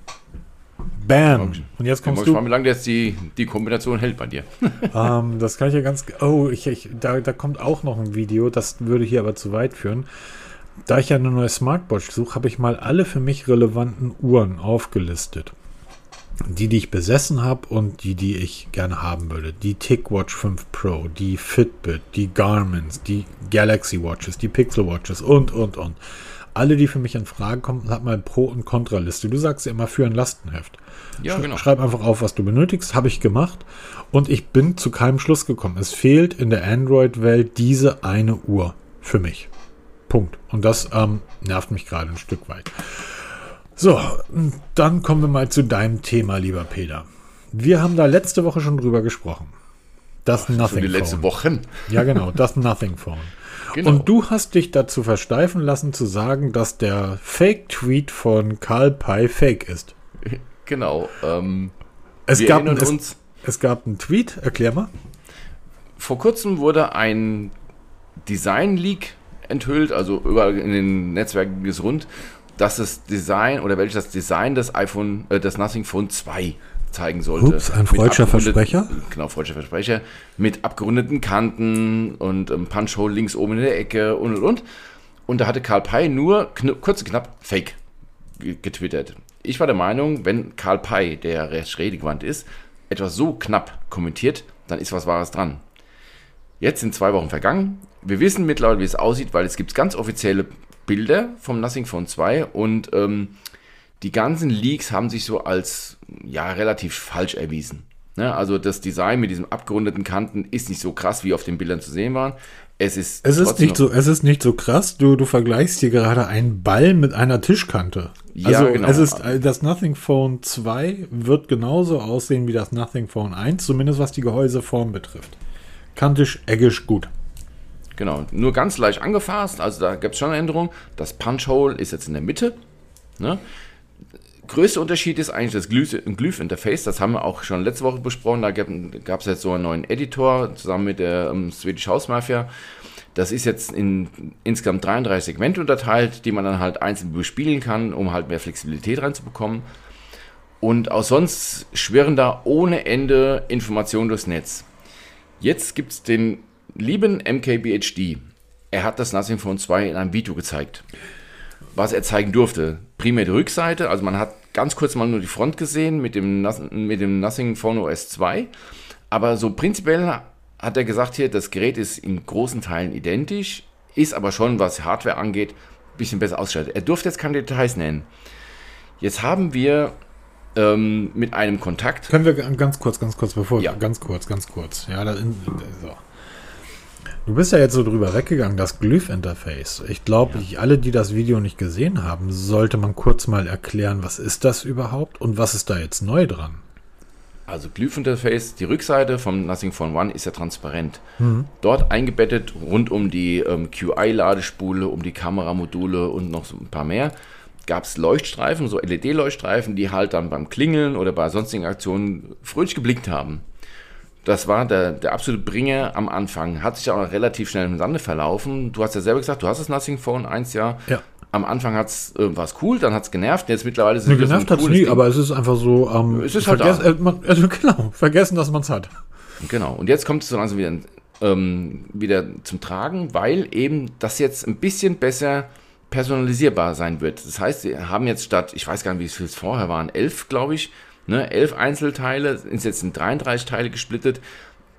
Bam. Und jetzt Ich kommst mal du. gespannt, wie lange jetzt die, die Kombination hält bei dir. Ähm, das kann ich ja ganz. Oh, ich, ich, da, da kommt auch noch ein Video, das würde hier aber zu weit führen. Da ich ja eine neue Smartwatch suche, habe ich mal alle für mich relevanten Uhren aufgelistet. Die, die ich besessen habe und die, die ich gerne haben würde. Die TicWatch 5 Pro, die Fitbit, die Garmins, die Galaxy Watches, die Pixel Watches und, und, und. Alle, die für mich in Frage kommen, hat mal Pro- und Kontraliste. Du sagst ja immer für ein Lastenheft. Ja, Sch- genau. Schreib einfach auf, was du benötigst. Habe ich gemacht. Und ich bin zu keinem Schluss gekommen. Es fehlt in der Android-Welt diese eine Uhr für mich. Punkt. Und das ähm, nervt mich gerade ein Stück weit. So, dann kommen wir mal zu deinem Thema, lieber Peter. Wir haben da letzte Woche schon drüber gesprochen. Das Für Nothing die letzte Phone. Woche. Ja, genau, das Nothing Phone. Genau. Und du hast dich dazu versteifen lassen zu sagen, dass der Fake-Tweet von Karl Pei fake ist. Genau. Ähm, Es wir gab, erinnern es, uns, es gab einen Tweet, erklär mal. vor kurzem wurde ein Design-Leak enthüllt, also überall in den Netzwerken ist rund, dass das Design oder welches das Design des iPhone, äh, des Nothing Phone 2 zeigen sollte. Ups, ein freudscher Versprecher? Genau, freudscher Versprecher. Mit abgerundeten Kanten und ähm, Punch-Hole links oben in der Ecke und und und. Und da hatte Karl Pei nur kn kurz und knapp Fake getwittert. Ich war der Meinung, wenn Karl Pei, der recht redegewandt ist, etwas so knapp kommentiert, dann ist was Wahres dran. Jetzt sind zwei Wochen vergangen. Wir wissen mittlerweile, wie es aussieht, weil es gibt ganz offizielle Bilder vom Nothing Phone 2 und ähm, die ganzen Leaks haben sich so als ja relativ falsch erwiesen. Ne? Also das Design mit diesen abgerundeten Kanten ist nicht so krass, wie auf den Bildern zu sehen waren. Es ist, es ist nicht so, es ist nicht so krass. Du, du vergleichst hier gerade einen Ball mit einer Tischkante. Ja, also genau. es ist das Nothing Phone 2 wird genauso aussehen wie das Nothing Phone 1, zumindest was die Gehäuseform betrifft. Kantisch, eggisch, gut. Genau, nur ganz leicht angefasst, also da gibt es schon eine Änderung. Das Punch-Hole ist jetzt in der Mitte. Ne? Größter Unterschied ist eigentlich das Glyph-Interface, das haben wir auch schon letzte Woche besprochen. Da gab es jetzt so einen neuen Editor zusammen mit der ähm, Swedish House Mafia. Das ist jetzt in insgesamt 33 Segmente unterteilt, die man dann halt einzeln bespielen kann, um halt mehr Flexibilität reinzubekommen. Und auch sonst schwirren da ohne Ende Informationen durchs Netz. Jetzt gibt es den lieben MKBHD. Er hat das Nothing Phone 2 in einem Video gezeigt was er zeigen durfte. Primär die Rückseite, also man hat ganz kurz mal nur die Front gesehen mit dem, mit dem Nothing Phone OS 2. Aber so prinzipiell hat er gesagt hier, das Gerät ist in großen Teilen identisch, ist aber schon, was Hardware angeht, ein bisschen besser ausgestattet. Er durfte jetzt keine Details nennen. Jetzt haben wir ähm, mit einem Kontakt. Können wir ganz kurz, ganz kurz, bevor, ja. ganz kurz, ganz kurz. Ja, da, so. Du bist ja jetzt so drüber weggegangen, das Glyph-Interface. Ich glaube, ja. alle, die das Video nicht gesehen haben, sollte man kurz mal erklären, was ist das überhaupt und was ist da jetzt neu dran? Also Glyph-Interface, die Rückseite vom Nothing Phone One ist ja transparent. Mhm. Dort eingebettet rund um die ähm, QI-Ladespule, um die Kameramodule und noch so ein paar mehr, gab es Leuchtstreifen, so LED-Leuchtstreifen, die halt dann beim Klingeln oder bei sonstigen Aktionen fröhlich geblickt haben. Das war der, der absolute Bringer am Anfang. Hat sich auch relativ schnell im Sande verlaufen. Du hast ja selber gesagt, du hast das Nothing Phone 1 Jahr. Ja. Am Anfang hat's, äh, war es cool, dann hat es genervt. Jetzt mittlerweile ist es genervt so hat es nie, Ding. aber es ist einfach so. Ähm, es ist halt da. Äh, man, also genau, vergessen, dass man es hat. Genau. Und jetzt kommt es so langsam wieder, ähm, wieder zum Tragen, weil eben das jetzt ein bisschen besser personalisierbar sein wird. Das heißt, sie haben jetzt statt, ich weiß gar nicht, wie viel es vorher waren, elf, glaube ich, Ne, elf Einzelteile, sind jetzt in 33 Teile gesplittet.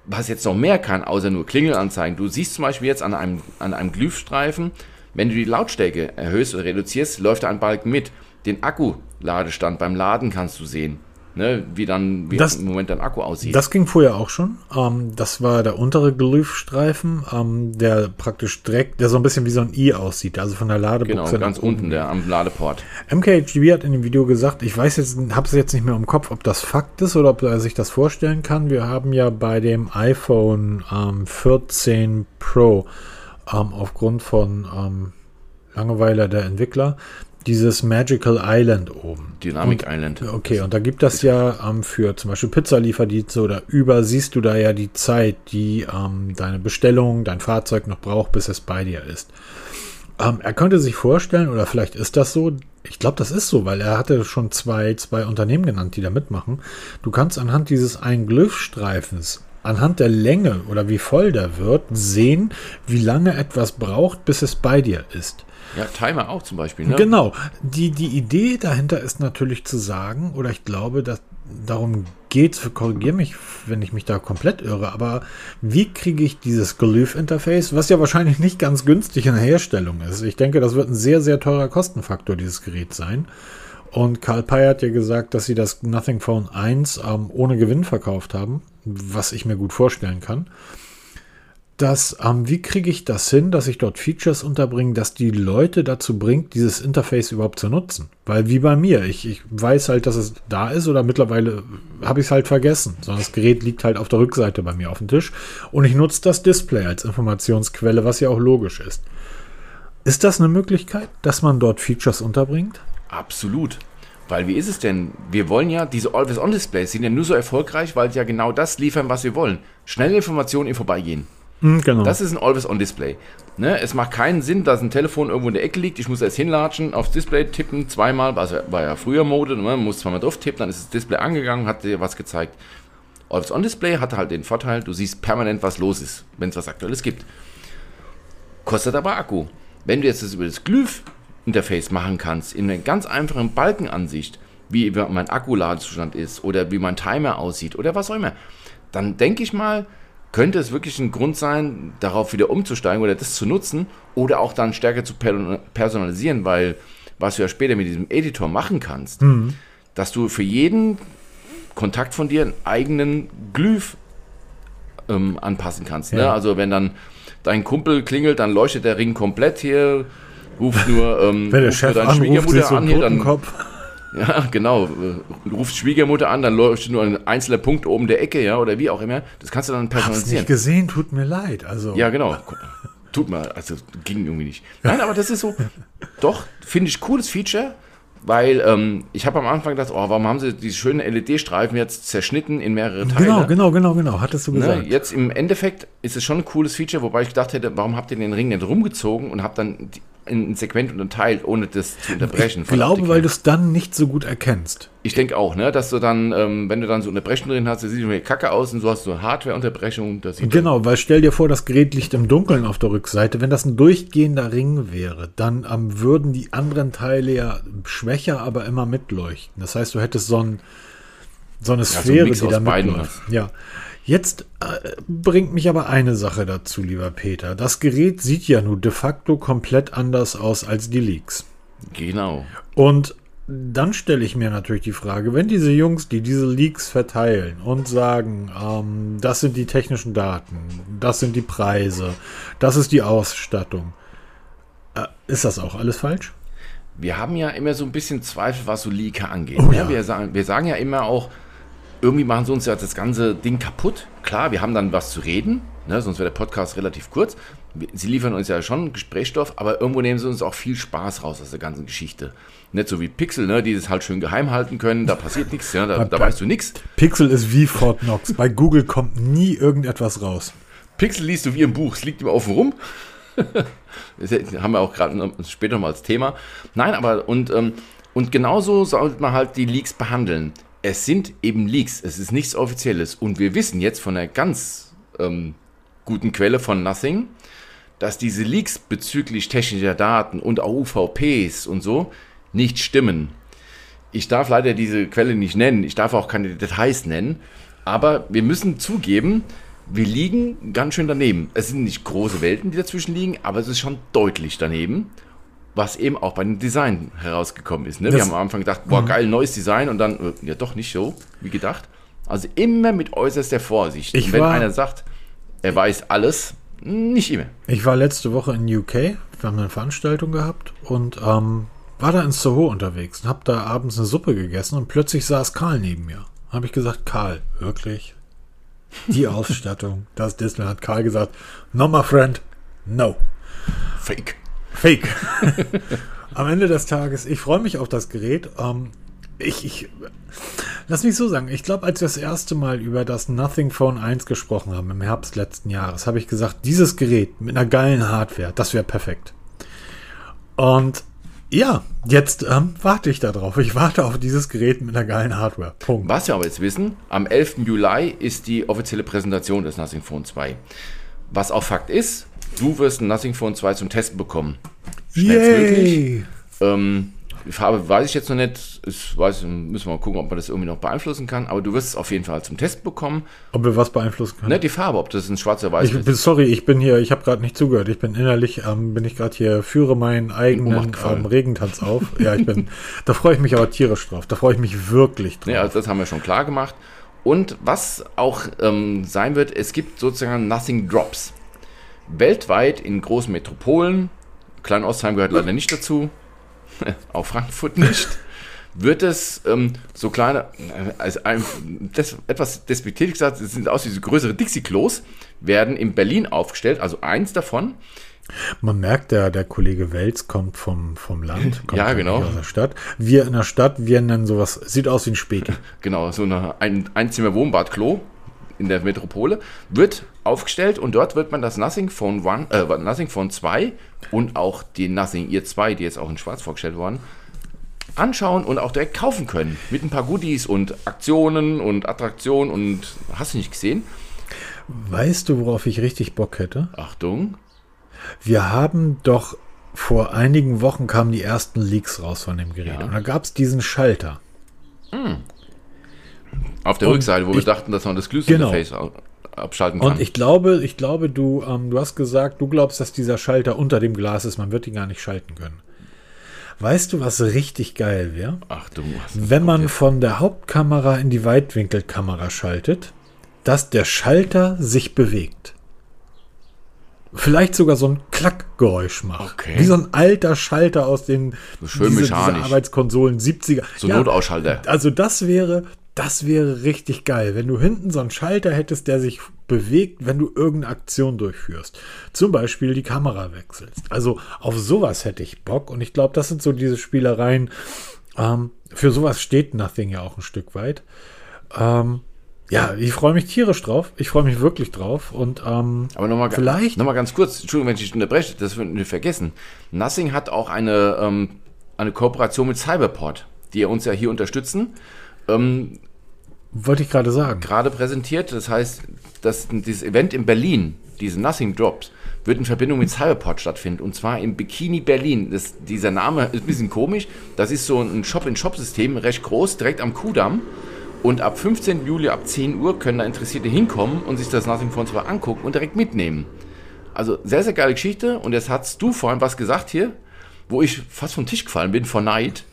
Was jetzt noch mehr kann, außer nur Klingelanzeigen. Du siehst zum Beispiel jetzt an einem, an einem Glyphstreifen, wenn du die Lautstärke erhöhst oder reduzierst, läuft da ein Balken mit. Den Akkuladestand beim Laden kannst du sehen ne, wie dann wie das, im Moment dein Akku aussieht. Das ging vorher auch schon. Ähm, das war der untere Glyphstreifen, ähm, der praktisch direkt, der so ein bisschen wie so ein I aussieht, also von der Ladebuchse. Genau, ganz unten, der am Ladeport. MKHGB hat in dem Video gesagt, ich weiß jetzt, habe es jetzt nicht mehr im Kopf, ob das Fakt ist oder ob er sich das vorstellen kann. Wir haben ja bei dem iPhone ähm, 14 Pro ähm, aufgrund von ähm, Langeweile der Entwickler dieses Magical Island oben. Dynamic und, Island. Okay, und da gibt das ja ähm, für zum Beispiel Pizzalieferdienste oder über, siehst du da ja die Zeit, die ähm, deine Bestellung, dein Fahrzeug noch braucht, bis es bei dir ist. Ähm, er könnte sich vorstellen, oder vielleicht ist das so, ich glaube, das ist so, weil er hatte schon zwei, zwei Unternehmen genannt, die da mitmachen. Du kannst anhand dieses einen Glyphstreifens anhand der Länge oder wie voll der wird, sehen, wie lange etwas braucht, bis es bei dir ist. Ja, Timer auch zum Beispiel. Ne? Genau. Die, die Idee dahinter ist natürlich zu sagen, oder ich glaube, dass darum geht es, korrigiere mich, wenn ich mich da komplett irre, aber wie kriege ich dieses Glyph-Interface, was ja wahrscheinlich nicht ganz günstig in der Herstellung ist. Ich denke, das wird ein sehr, sehr teurer Kostenfaktor, dieses Gerät sein. Und Karl Pei hat ja gesagt, dass sie das Nothing Phone 1 ähm, ohne Gewinn verkauft haben, was ich mir gut vorstellen kann dass, ähm, wie kriege ich das hin, dass ich dort Features unterbringe, dass die Leute dazu bringt, dieses Interface überhaupt zu nutzen? Weil wie bei mir, ich, ich weiß halt, dass es da ist oder mittlerweile habe ich es halt vergessen, sondern das Gerät liegt halt auf der Rückseite bei mir auf dem Tisch und ich nutze das Display als Informationsquelle, was ja auch logisch ist. Ist das eine Möglichkeit, dass man dort Features unterbringt? Absolut. Weil wie ist es denn? Wir wollen ja, diese Always-On-Displays sind ja nur so erfolgreich, weil sie ja genau das liefern, was wir wollen. Schnelle Informationen im Vorbeigehen. Hm, genau. Das ist ein Always-On-Display. Ne? Es macht keinen Sinn, dass ein Telefon irgendwo in der Ecke liegt. Ich muss erst hinlatschen, aufs Display tippen, zweimal, war, war ja früher Mode. Ne? Man muss zweimal drauf tippen, dann ist das Display angegangen, hat dir was gezeigt. Always-On-Display hat halt den Vorteil, du siehst permanent, was los ist, wenn es was Aktuelles gibt. Kostet aber Akku. Wenn du jetzt das über das Glyph-Interface machen kannst, in einer ganz einfachen Balkenansicht, wie mein Akkuladezustand ist oder wie mein Timer aussieht oder was auch immer, dann denke ich mal, könnte es wirklich ein Grund sein, darauf wieder umzusteigen oder das zu nutzen oder auch dann stärker zu personalisieren, weil was du ja später mit diesem Editor machen kannst, mhm. dass du für jeden Kontakt von dir einen eigenen Glyph ähm, anpassen kannst. Ne? Ja. Ne? Also wenn dann dein Kumpel klingelt, dann leuchtet der Ring komplett hier, ruft nur, ähm, wenn der Chef deine anruft, Schwiegermutter an, hier, dann, Kopf. Ja, genau. Äh, ruft Schwiegermutter an, dann leuchtet nur ein einzelner Punkt oben der Ecke, ja, oder wie auch immer. Das kannst du dann personalisieren. Hab's nicht gesehen, tut mir leid. Also. Ja, genau. Tut mir, also ging irgendwie nicht. Nein, aber das ist so, doch, finde ich cooles Feature. Weil ähm, ich habe am Anfang gedacht, oh, warum haben sie diese schönen LED-Streifen jetzt zerschnitten in mehrere Teile? Genau, genau, genau, genau, hattest du ne, gesagt. Ne, jetzt im Endeffekt ist es schon ein cooles Feature, wobei ich gedacht hätte, warum habt ihr den Ring nicht rumgezogen und habt dann in Segment unterteilt, ohne das zu unterbrechen. Ich glaube, weil du es dann nicht so gut erkennst. Ich denke auch, ne, dass du dann, ähm, wenn du dann so Unterbrechung drin hast, das sieht irgendwie kacke aus und so hast du eine Hardware-Unterbrechung. Genau, weil stell dir vor, das Gerät liegt im Dunkeln auf der Rückseite. Wenn das ein durchgehender Ring wäre, dann ähm, würden die anderen Teile ja schwächer, aber immer mitleuchten. Das heißt, du hättest so, ein, so eine Sphäre, ja, so die da mitläuft. Ja. Jetzt äh, bringt mich aber eine Sache dazu, lieber Peter. Das Gerät sieht ja nun de facto komplett anders aus als die Leaks. Genau. Und dann stelle ich mir natürlich die Frage, wenn diese Jungs, die diese Leaks verteilen und sagen, ähm, das sind die technischen Daten, das sind die Preise, das ist die Ausstattung, äh, ist das auch alles falsch? Wir haben ja immer so ein bisschen Zweifel, was so Leaker angeht. Oh, ne? ja. wir, sagen, wir sagen ja immer auch, irgendwie machen sie uns ja das ganze Ding kaputt. Klar, wir haben dann was zu reden, ne, sonst wäre der Podcast relativ kurz. Sie liefern uns ja schon Gesprächsstoff, aber irgendwo nehmen sie uns auch viel Spaß raus aus der ganzen Geschichte. Nicht so wie Pixel, ne, die das halt schön geheim halten können, da passiert nichts, ja, da, da weißt du nichts. Pixel ist wie Fort Knox. Bei Google kommt nie irgendetwas raus. Pixel liest du wie im Buch, es liegt immer offen rum. das haben wir auch gerade später mal als Thema. Nein, aber und, ähm, und genauso sollte man halt die Leaks behandeln es sind eben Leaks, es ist nichts Offizielles. Und wir wissen jetzt von einer ganz ähm, guten Quelle von Nothing, dass diese Leaks bezüglich technischer Daten und auch UVPs und so nicht stimmen. Ich darf leider diese Quelle nicht nennen, ich darf auch keine Details nennen, aber wir müssen zugeben, wir liegen ganz schön daneben. Es sind nicht große Welten, die dazwischen liegen, aber es ist schon deutlich daneben was eben auch bei dem Design herausgekommen ist. Ne? Wir haben am Anfang gedacht, boah, mhm. geil, neues Design und dann, äh, ja doch nicht so, wie gedacht. Also immer mit äußerster Vorsicht. Ich wenn einer sagt, er weiß alles, nicht immer. Ich war letzte Woche in UK, wir haben eine Veranstaltung gehabt und ähm, war da in Soho unterwegs und habe da abends eine Suppe gegessen und plötzlich saß Karl neben mir. Habe ich gesagt, Karl, wirklich? Die Ausstattung, das Disney hat Karl gesagt, no my friend, no. Fake. Fake. Am Ende des Tages, ich freue mich auf das Gerät. Ähm, ich, ich, lass mich so sagen, ich glaube, als wir das erste Mal über das Nothing Phone 1 gesprochen haben, im Herbst letzten Jahres, habe ich gesagt, dieses Gerät mit einer geilen Hardware, das wäre perfekt. Und ja, jetzt ähm, warte ich darauf. Ich warte auf dieses Gerät mit einer geilen Hardware. Punkt. Was wir aber jetzt wissen, am 11. Juli ist die offizielle Präsentation des Nothing Phone 2. Was auch Fakt ist, Du wirst ein Nothing Phone 2 zum Testen bekommen. Schnellstmöglich. Ähm, die Farbe weiß ich jetzt noch nicht. Ich weiß, müssen wir mal gucken, ob man das irgendwie noch beeinflussen kann. Aber du wirst es auf jeden Fall zum Test bekommen. Ob wir was beeinflussen können? Ne, die Farbe, ob das ein schwarzer Weiß ich, ist. Sorry, ich bin hier, ich habe gerade nicht zugehört. Ich bin innerlich, ähm, bin ich gerade hier, führe meinen eigenen ähm, Regentanz auf. ja, ich bin, da freue ich mich aber tierisch drauf. Da freue ich mich wirklich drauf. Ja, also das haben wir schon klar gemacht. Und was auch ähm, sein wird, es gibt sozusagen Nothing Drops weltweit in großen Metropolen, Klein-Ostheim gehört leider nicht dazu, auch Frankfurt nicht, wird es ähm, so kleine, äh, also ein, das, etwas despektierlich gesagt, es sind aus wie so größere Dixie-Klos, werden in Berlin aufgestellt, also eins davon Man merkt, der, der Kollege Welz kommt vom, vom Land, kommt Ja, genau. aus der Stadt. Wir in der Stadt, wir nennen sowas, sieht aus wie ein Späti. Genau, so eine, ein Einzimmer-Wohnbad-Klo in der Metropole wird aufgestellt und dort wird man das Nothing Phone One, äh, Nothing Phone 2 und auch die Nothing Ear 2, die jetzt auch in schwarz vorgestellt worden, anschauen und auch direkt kaufen können. Mit ein paar Goodies und Aktionen und Attraktionen und hast du nicht gesehen? Weißt du, worauf ich richtig Bock hätte? Achtung. Wir haben doch vor einigen Wochen kamen die ersten Leaks raus von dem Gerät. Ja. Und da gab es diesen Schalter. Auf der Und Rückseite, wo wir ich- dachten, dass man das Genau. Glühsinterface au- abschalten kann. Und ich glaube, ich glaube, du, ähm, du hast gesagt, du glaubst, dass dieser Schalter unter dem Glas ist. Man wird ihn gar nicht schalten können. Weißt du, was richtig geil wäre? Achtung. was Wenn man jetzt? von der Hauptkamera in die Weitwinkelkamera schaltet, dass der Schalter sich bewegt. Vielleicht sogar so ein Klackgeräusch macht. Okay. Wie so ein alter Schalter aus den So schön diese, diese. Arbeitskonsolen 70er. So Notausschalter. Also das wäre, das wäre richtig geil, wenn du hinten so einen Schalter hättest, der sich bewegt, wenn du irgendeine Aktion durchführst. Zum Beispiel die Kamera wechselst. Also auf sowas hätte ich Bock und ich glaube, das sind so diese Spielereien. Ähm, für sowas steht Nothing ja auch ein Stück weit. Ähm, ja, ich freue mich tierisch drauf. Ich freue mich wirklich drauf und ähm, Aber nochmal Vielleicht- noch mal ganz kurz, Entschuldigung, wenn ich dich unterbreche, das nicht vergessen. Nothing hat auch eine, ähm, eine Kooperation mit Cyberport, die uns ja hier unterstützen, ähm, wollte ich gerade sagen. gerade präsentiert. Das heißt, dass dieses Event in Berlin, diese Nothing Drops, wird in Verbindung mit Cyberport stattfinden. Und zwar im Bikini Berlin. Das, dieser Name ist ein bisschen komisch. Das ist so ein Shop-in-Shop-System, recht groß, direkt am Kudamm. Und ab 15. Juli, ab 10 Uhr, können da Interessierte hinkommen und sich das Nothing Phone 2 angucken und direkt mitnehmen. Also sehr, sehr geile Geschichte. Und jetzt hast du vorhin was gesagt hier, wo ich fast vom Tisch gefallen bin vor Neid,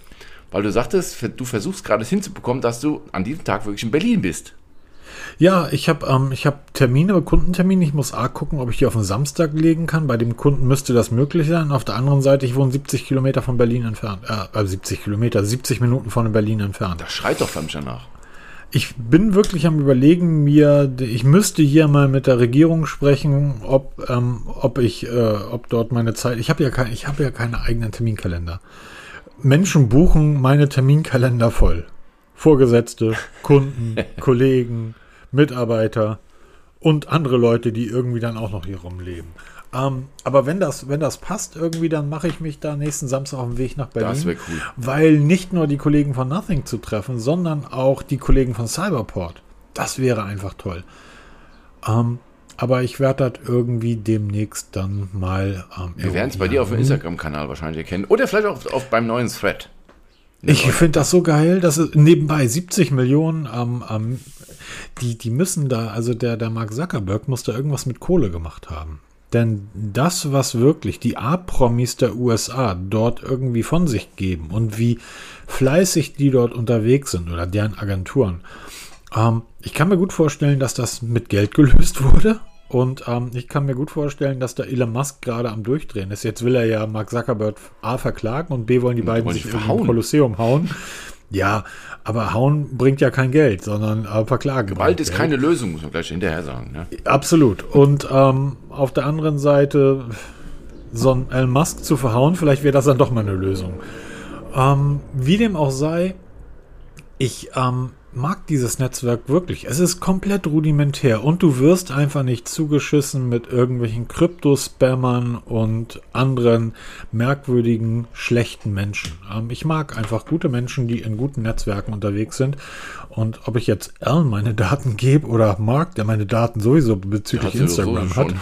weil du sagtest, du versuchst gerade es hinzubekommen, dass du an diesem Tag wirklich in Berlin bist. Ja, ich habe ähm, ich hab Termine, Kundentermine. Ich muss A gucken, ob ich die auf den Samstag legen kann. Bei dem Kunden müsste das möglich sein. Auf der anderen Seite, ich wohne 70 Kilometer von Berlin entfernt. Äh, äh, 70 Kilometer, 70 Minuten von Berlin entfernt. Das schreit doch förmlich danach. Ich bin wirklich am überlegen, mir, ich müsste hier mal mit der Regierung sprechen, ob, ähm, ob ich, äh, ob dort meine Zeit, ich habe ja kein, ich habe ja keine eigenen Terminkalender. Menschen buchen meine Terminkalender voll. Vorgesetzte, Kunden, Kollegen, Mitarbeiter und andere Leute, die irgendwie dann auch noch hier rumleben. Ähm, aber wenn das, wenn das passt irgendwie, dann mache ich mich da nächsten Samstag auf den Weg nach Berlin. Das wär cool. Weil nicht nur die Kollegen von Nothing zu treffen, sondern auch die Kollegen von Cyberport. Das wäre einfach toll. Ähm, aber ich werde das irgendwie demnächst dann mal. Ähm, Wir werden es bei dir auf dem Instagram-Kanal wahrscheinlich erkennen. Oder vielleicht auch auf, beim neuen Thread. Ich finde das so geil, dass es nebenbei 70 Millionen, ähm, ähm, die, die müssen da, also der, der Mark Zuckerberg muss da irgendwas mit Kohle gemacht haben. Denn das, was wirklich die A-Promis der USA dort irgendwie von sich geben und wie fleißig die dort unterwegs sind oder deren Agenturen, ähm, ich kann mir gut vorstellen, dass das mit Geld gelöst wurde. Und ähm, ich kann mir gut vorstellen, dass der Elon Musk gerade am Durchdrehen ist. Jetzt will er ja Mark Zuckerberg A verklagen und B wollen die beiden wollen sich im Kolosseum hauen. Ja, aber hauen bringt ja kein Geld, sondern äh, verklagen. Gewalt ist Geld. keine Lösung, muss man gleich hinterher sagen. Ne? Absolut. Und ähm, auf der anderen Seite, so einen Elon Musk zu verhauen, vielleicht wäre das dann doch mal eine Lösung. Ähm, wie dem auch sei, ich ähm, mag dieses Netzwerk wirklich. Es ist komplett rudimentär und du wirst einfach nicht zugeschissen mit irgendwelchen Krypto-Spammern und anderen merkwürdigen, schlechten Menschen. Ähm, ich mag einfach gute Menschen, die in guten Netzwerken unterwegs sind. Und ob ich jetzt Alan meine Daten gebe oder Mark, der meine Daten sowieso bezüglich doch Instagram hat.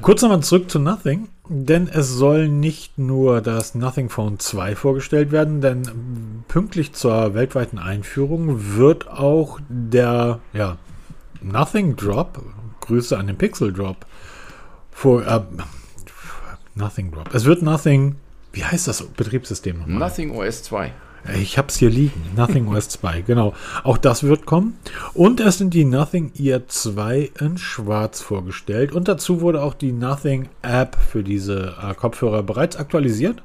Kurz nochmal zurück zu Nothing, denn es soll nicht nur das Nothing Phone 2 vorgestellt werden, denn pünktlich zur weltweiten Einführung wird auch der ja, Nothing Drop, Grüße an den Pixel Drop, vor, äh, Nothing Drop. Es wird Nothing, wie heißt das Betriebssystem nochmal? Nothing OS 2. Ich hab's hier liegen. Nothing OS 2, genau. Auch das wird kommen. Und es sind die Nothing Ear 2 in schwarz vorgestellt. Und dazu wurde auch die Nothing App für diese äh, Kopfhörer bereits aktualisiert.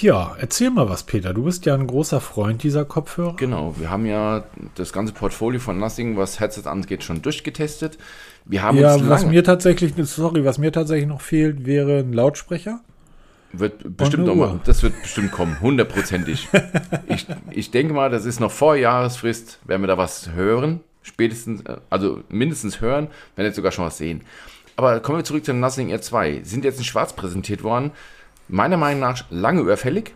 Ja, erzähl mal was, Peter. Du bist ja ein großer Freund dieser Kopfhörer. Genau, wir haben ja das ganze Portfolio von Nothing, was Headset angeht, schon durchgetestet. Wir haben ja, uns was mir tatsächlich, sorry, was mir tatsächlich noch fehlt, wäre ein Lautsprecher. Wird bestimmt noch mal, das wird bestimmt kommen, hundertprozentig. ich, ich denke mal, das ist noch vor Jahresfrist, werden wir da was hören, spätestens, äh, also mindestens hören, wenn nicht sogar schon was sehen. Aber kommen wir zurück zum Nothing Air 2. Sind jetzt in schwarz präsentiert worden. Meiner Meinung nach lange überfällig.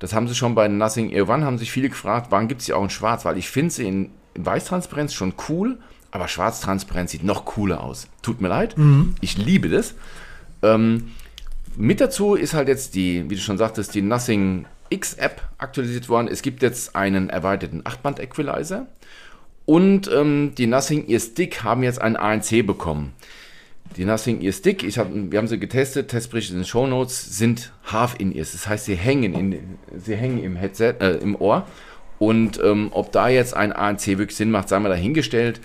Das haben sie schon bei Nothing Air One, haben sich viele gefragt, wann gibt es sie auch in schwarz? Weil ich finde sie in, in Weißtransparenz schon cool, aber Schwarztransparenz sieht noch cooler aus. Tut mir leid, ich liebe das. Ähm, mit dazu ist halt jetzt die, wie du schon sagtest, die Nothing X App aktualisiert worden. Es gibt jetzt einen erweiterten 8-Band Equalizer und ähm, die Nothing Ear Stick haben jetzt einen ANC bekommen. Die Nothing Ear Stick, ich hab, wir haben sie getestet, Testbericht in den Show Notes, sind Half-In-Ears. Das heißt, sie hängen, in, sie hängen im Headset, äh, im Ohr. Und ähm, ob da jetzt ein ANC wirklich Sinn macht, sei mal dahingestellt.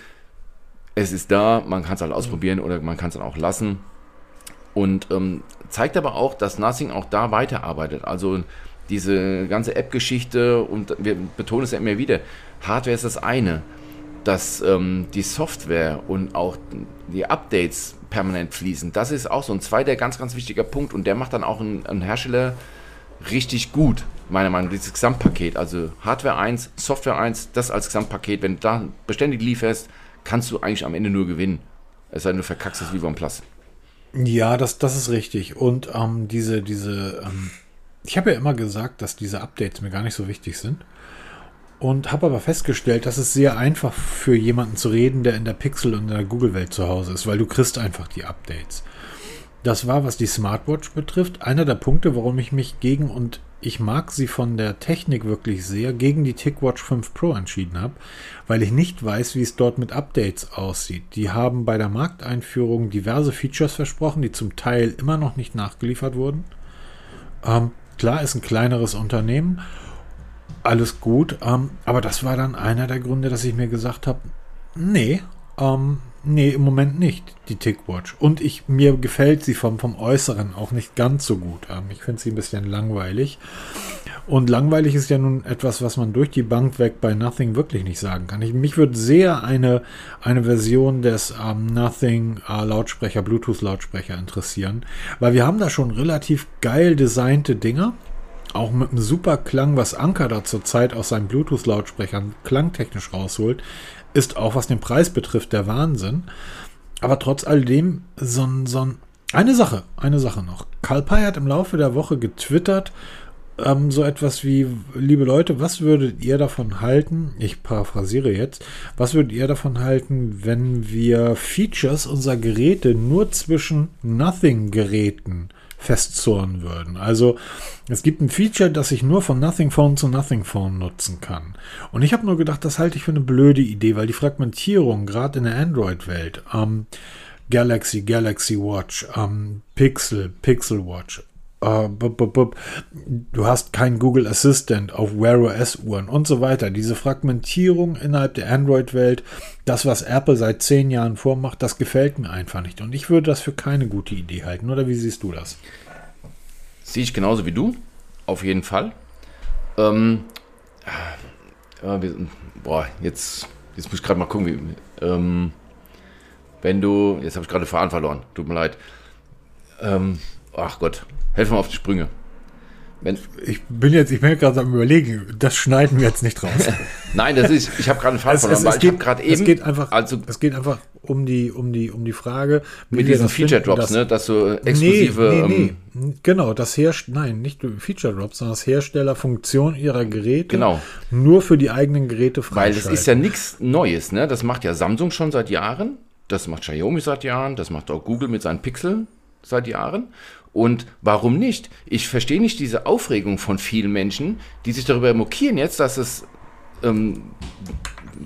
Es ist da, man kann es halt ausprobieren oder man kann es dann auch lassen. Und ähm, zeigt aber auch, dass Nothing auch da weiterarbeitet. Also diese ganze App-Geschichte und wir betonen es ja immer wieder, Hardware ist das eine, dass ähm, die Software und auch die Updates permanent fließen, das ist auch so ein zweiter ganz, ganz wichtiger Punkt und der macht dann auch einen, Hersteller richtig gut, meiner Meinung nach, dieses Gesamtpaket. Also Hardware 1, Software 1, das als Gesamtpaket, wenn du da beständig lieferst, kannst du eigentlich am Ende nur gewinnen. Es sei denn, du verkackst es wie OnePlus. Ja, das, das ist richtig. Und ähm, diese, diese, ähm, ich habe ja immer gesagt, dass diese Updates mir gar nicht so wichtig sind. Und habe aber festgestellt, dass es sehr einfach für jemanden zu reden, der in der Pixel- und in der Google-Welt zu Hause ist, weil du kriegst einfach die Updates. Das war, was die Smartwatch betrifft, einer der Punkte, warum ich mich gegen, und ich mag sie von der Technik wirklich sehr, gegen die TicWatch 5 Pro entschieden habe, weil ich nicht weiß, wie es dort mit Updates aussieht. Die haben bei der Markteinführung diverse Features versprochen, die zum Teil immer noch nicht nachgeliefert wurden. Ähm, klar, ist ein kleineres Unternehmen, alles gut, ähm, aber das war dann einer der Gründe, dass ich mir gesagt habe, nee, ähm, nee, im Moment nicht, die TicWatch. Und ich, mir gefällt sie vom, vom Äußeren auch nicht ganz so gut. Ähm, ich finde sie ein bisschen langweilig. Und langweilig ist ja nun etwas, was man durch die Bank weg bei Nothing wirklich nicht sagen kann. Ich, mich würde sehr eine, eine Version des ähm, Nothing äh, Lautsprecher, Bluetooth Lautsprecher interessieren, weil wir haben da schon relativ geil designte Dinger. Auch mit einem super Klang, was Anker da zurzeit aus seinen Bluetooth-Lautsprechern klangtechnisch rausholt, ist auch, was den Preis betrifft, der Wahnsinn. Aber trotz alledem, so so ein, eine Sache, eine Sache noch. Karl hat im Laufe der Woche getwittert, ähm, so etwas wie, liebe Leute, was würdet ihr davon halten? Ich paraphrasiere jetzt. Was würdet ihr davon halten, wenn wir Features unserer Geräte nur zwischen Nothing-Geräten festzurren würden? Also, es gibt ein Feature, das ich nur von Nothing Phone zu Nothing Phone nutzen kann. Und ich habe nur gedacht, das halte ich für eine blöde Idee, weil die Fragmentierung, gerade in der Android-Welt, ähm, Galaxy, Galaxy Watch, ähm, Pixel, Pixel Watch, äh, bup, bup, bup. du hast kein Google Assistant auf Wear OS Uhren und so weiter. Diese Fragmentierung innerhalb der Android-Welt, das, was Apple seit zehn Jahren vormacht, das gefällt mir einfach nicht. Und ich würde das für keine gute Idee halten. Oder wie siehst du das? Sehe ich genauso wie du, auf jeden Fall. Ähm, ja, wir, boah, jetzt, jetzt muss ich gerade mal gucken, wie, ähm, wenn du, jetzt habe ich gerade Faden verloren, tut mir leid. Ähm, ach Gott, helf mir auf die Sprünge. Wenn, Ich bin jetzt, ich bin gerade am überlegen, das schneiden wir jetzt nicht raus. nein, das ist, ich habe gerade einen Faden Es, verloren, es, weil es, ich habe geht, gerade es eben, geht einfach, also es geht einfach um die, um die, um die Frage, mit wir diesen das Feature Drops, dass- ne, dass du exklusive, nee, nee, ähm, nee. Genau, das Herst nein, nicht Feature Drops, sondern das Herstellerfunktion ihrer Geräte Genau. nur für die eigenen Geräte Weil freischalten. das ist ja nichts Neues, ne? Das macht ja Samsung schon seit Jahren, das macht Xiaomi seit Jahren, das macht auch Google mit seinen Pixeln seit Jahren. Und warum nicht? Ich verstehe nicht diese Aufregung von vielen Menschen, die sich darüber mokieren jetzt, dass es ähm,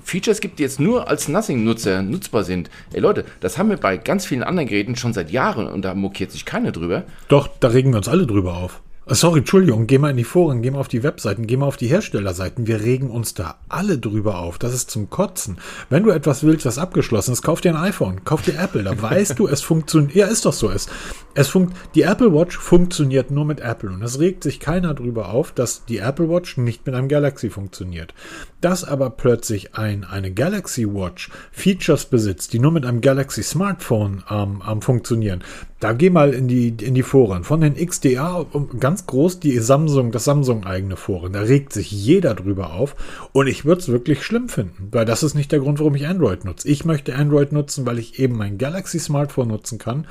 Features gibt, die jetzt nur als Nothing-Nutzer nutzbar sind. Ey Leute, das haben wir bei ganz vielen anderen Geräten schon seit Jahren und da mokiert sich keiner drüber. Doch, da regen wir uns alle drüber auf. Sorry, Entschuldigung, geh mal in die Foren, geh mal auf die Webseiten, geh mal auf die Herstellerseiten. Wir regen uns da alle drüber auf. Das ist zum Kotzen. Wenn du etwas willst, was abgeschlossen ist, kauf dir ein iPhone, kauf dir Apple. Da weißt du, es funktioniert. Ja, ist doch so. Es, es funkt, die Apple Watch funktioniert nur mit Apple. Und es regt sich keiner drüber auf, dass die Apple Watch nicht mit einem Galaxy funktioniert. Dass aber plötzlich ein, eine Galaxy Watch Features besitzt, die nur mit einem Galaxy Smartphone ähm, ähm, funktionieren, da geh mal in die, in die Foren. Von den XDA ganz groß die Samsung, das Samsung-eigene Foren. Da regt sich jeder drüber auf. Und ich würde es wirklich schlimm finden, weil das ist nicht der Grund, warum ich Android nutze. Ich möchte Android nutzen, weil ich eben mein Galaxy Smartphone nutzen kann.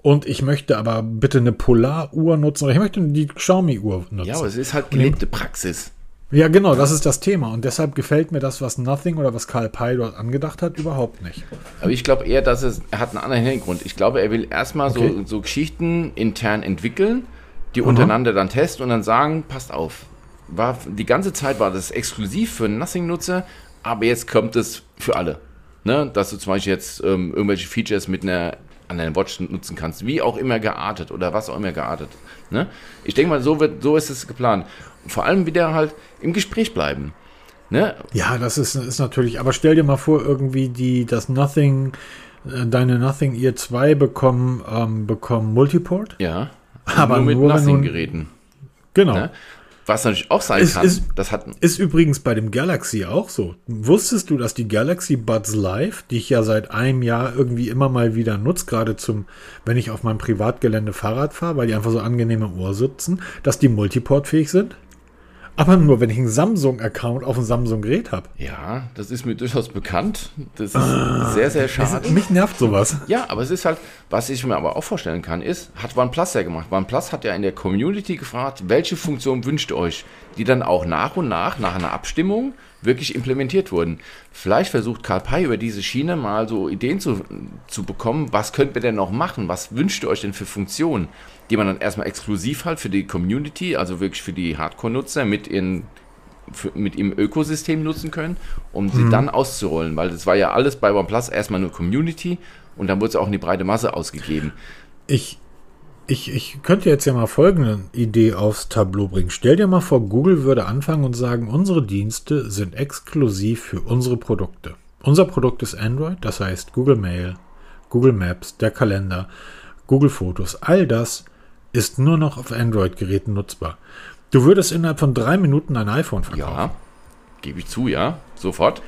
Und ich möchte aber bitte eine Polar-Uhr nutzen ich möchte die Xiaomi-Uhr nutzen. Ja, aber es ist halt gelebte Praxis. Ja, genau, das ist das Thema. Und deshalb gefällt mir das, was Nothing oder was Karl Pei dort angedacht hat, überhaupt nicht. Aber ich glaube eher, dass es, er hat einen anderen Hintergrund. Ich glaube, er will erstmal okay. so, so Geschichten intern entwickeln, die Aha. untereinander dann testen und dann sagen, passt auf. War, die ganze Zeit war das exklusiv für Nothing-Nutzer, aber jetzt kommt es für alle. Ne? Dass du zum Beispiel jetzt ähm, irgendwelche Features mit einer an deiner Watch nutzen kannst, wie auch immer geartet oder was auch immer geartet. Ne? Ich denke mal, so, wird, so ist es geplant vor allem wieder halt im Gespräch bleiben. Ne? Ja, das ist, ist natürlich, aber stell dir mal vor, irgendwie die, das Nothing, äh, deine Nothing Ear 2 bekommen, ähm, bekommen Multiport. Ja. Aber nur mit Nothing-Geräten. Genau. Ne? Was natürlich auch sein ist, kann. Ist, das hat ist übrigens bei dem Galaxy auch so. Wusstest du, dass die Galaxy Buds Live, die ich ja seit einem Jahr irgendwie immer mal wieder nutze, gerade zum, wenn ich auf meinem Privatgelände Fahrrad fahre, weil die einfach so angenehm im Ohr sitzen, dass die multiportfähig sind? Aber nur, wenn ich einen Samsung-Account auf einem Samsung-Gerät habe. Ja, das ist mir durchaus bekannt. Das ist ah, sehr, sehr schade. mich nervt sowas. Ja, aber es ist halt, was ich mir aber auch vorstellen kann, ist, hat OnePlus ja gemacht. OnePlus hat ja in der Community gefragt, welche Funktion wünscht ihr euch, die dann auch nach und nach, nach einer Abstimmung, wirklich implementiert wurden. Vielleicht versucht Karl Pei über diese Schiene mal so Ideen zu, zu bekommen, was könnt ihr denn noch machen, was wünscht ihr euch denn für Funktionen, die man dann erstmal exklusiv halt für die Community, also wirklich für die Hardcore-Nutzer mit in für, mit im Ökosystem nutzen können, um sie mhm. dann auszurollen, weil das war ja alles bei OnePlus erstmal nur Community und dann wurde es auch in die breite Masse ausgegeben. Ich, ich, ich könnte jetzt ja mal folgende Idee aufs Tableau bringen. Stell dir mal vor, Google würde anfangen und sagen, unsere Dienste sind exklusiv für unsere Produkte. Unser Produkt ist Android, das heißt Google Mail, Google Maps, der Kalender, Google Fotos, all das ist nur noch auf Android-Geräten nutzbar. Du würdest innerhalb von drei Minuten ein iPhone verkaufen. Ja, gebe ich zu, ja, sofort.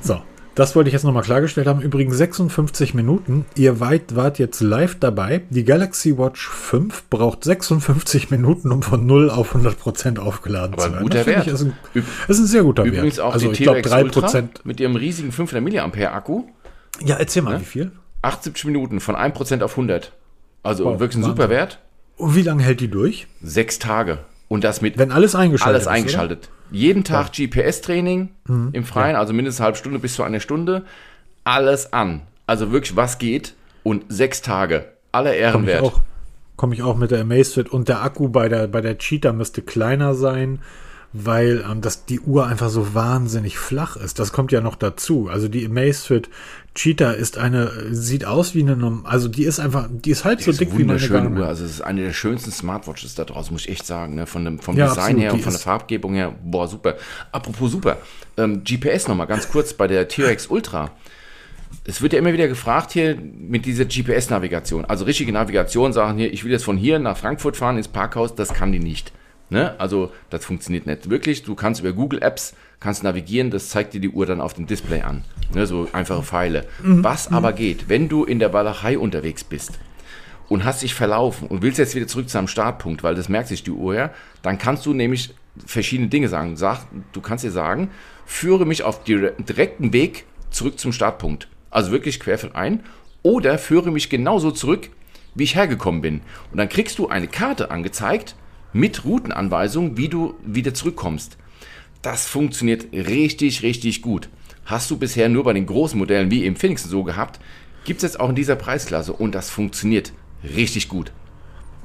So, das wollte ich jetzt nochmal klargestellt haben. Übrigens 56 Minuten. Ihr weit, wart jetzt live dabei. Die Galaxy Watch 5 braucht 56 Minuten, um von 0 auf 100% aufgeladen Aber zu werden. guter Wert. Ist ein, ist ein, sehr guter Übrigens Wert. auch also die ich 3% mit ihrem riesigen 500 mAh Akku. Ja, erzähl mal, ne? wie viel? 78 Minuten von 1% auf 100. Also wow, wirklich ein Wahnsinn. super Wert. Und wie lange hält die durch? Sechs Tage. Und das mit. Wenn alles eingeschaltet alles ist. eingeschaltet. Oder? Jeden Tag ja. GPS-Training mhm. im Freien, ja. also mindestens eine halbe Stunde bis zu einer Stunde. Alles an. Also wirklich, was geht. Und sechs Tage. Aller Ehren wert. Komme ich auch mit der Amazfit. Und der Akku bei der, bei der Cheetah müsste kleiner sein weil ähm, das, die Uhr einfach so wahnsinnig flach ist. Das kommt ja noch dazu. Also die Amazfit Cheetah ist eine, sieht aus wie eine, also die ist einfach, die ist halb die so ist dick wie eine schöne Uhr. Also es ist eine der schönsten Smartwatches da draußen, muss ich echt sagen. Ne? Von dem, vom ja, Design absolut, her und von der Farbgebung her, boah, super. Apropos super, ähm, GPS nochmal ganz kurz bei der T-Rex Ultra. Es wird ja immer wieder gefragt hier mit dieser GPS-Navigation. Also richtige Navigation sagen hier, ich will jetzt von hier nach Frankfurt fahren ins Parkhaus, das kann die nicht. Ne? Also das funktioniert nicht wirklich. Du kannst über Google Apps kannst navigieren, das zeigt dir die Uhr dann auf dem Display an. Ne? So einfache Pfeile. Mhm. Was mhm. aber geht, wenn du in der Walachei unterwegs bist und hast dich verlaufen und willst jetzt wieder zurück zu einem Startpunkt, weil das merkt sich die Uhr ja, dann kannst du nämlich verschiedene Dinge sagen. Sag, du kannst dir sagen, führe mich auf direkten Weg zurück zum Startpunkt. Also wirklich querfeldein. Oder führe mich genauso zurück, wie ich hergekommen bin. Und dann kriegst du eine Karte angezeigt, mit Routenanweisung, wie du wieder zurückkommst. Das funktioniert richtig, richtig gut. Hast du bisher nur bei den großen Modellen wie im Phoenix so gehabt, gibt es jetzt auch in dieser Preisklasse und das funktioniert richtig gut.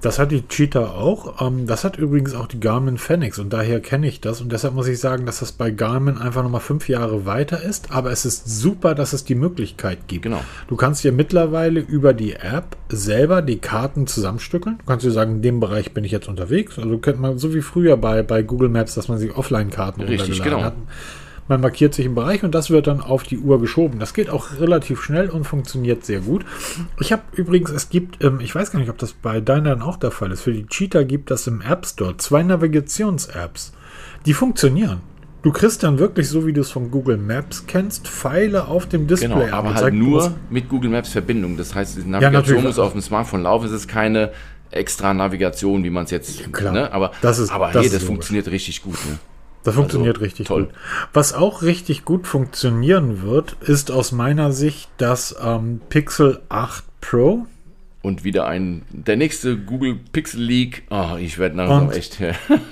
Das hat die Cheetah auch. Ähm, das hat übrigens auch die Garmin Fenix und daher kenne ich das. Und deshalb muss ich sagen, dass das bei Garmin einfach nochmal fünf Jahre weiter ist. Aber es ist super, dass es die Möglichkeit gibt. Genau. Du kannst dir mittlerweile über die App selber die Karten zusammenstückeln. Du kannst dir sagen, in dem Bereich bin ich jetzt unterwegs. Also kennt man so wie früher bei, bei Google Maps, dass man sich Offline-Karten Richtig, genau. hat. Man markiert sich einen Bereich und das wird dann auf die Uhr geschoben. Das geht auch relativ schnell und funktioniert sehr gut. Ich habe übrigens, es gibt, ähm, ich weiß gar nicht, ob das bei deinen auch der Fall ist. Für die Cheetah gibt es im App Store zwei Navigations-Apps. Die funktionieren. Du kriegst dann wirklich, so wie du es von Google Maps kennst, Pfeile auf dem Display. Genau, aber halt nur mit Google Maps Verbindung. Das heißt, die Navigation ja, muss auf dem Smartphone laufen. Es ist keine extra Navigation, wie man es jetzt. Klar, ne? Aber, das ist, aber das hey, das funktioniert richtig gut. Ne? Das funktioniert also, richtig toll. gut. Was auch richtig gut funktionieren wird, ist aus meiner Sicht das ähm, Pixel 8 Pro. Und wieder ein, der nächste Google Pixel Leak. Oh, ich werde langsam echt.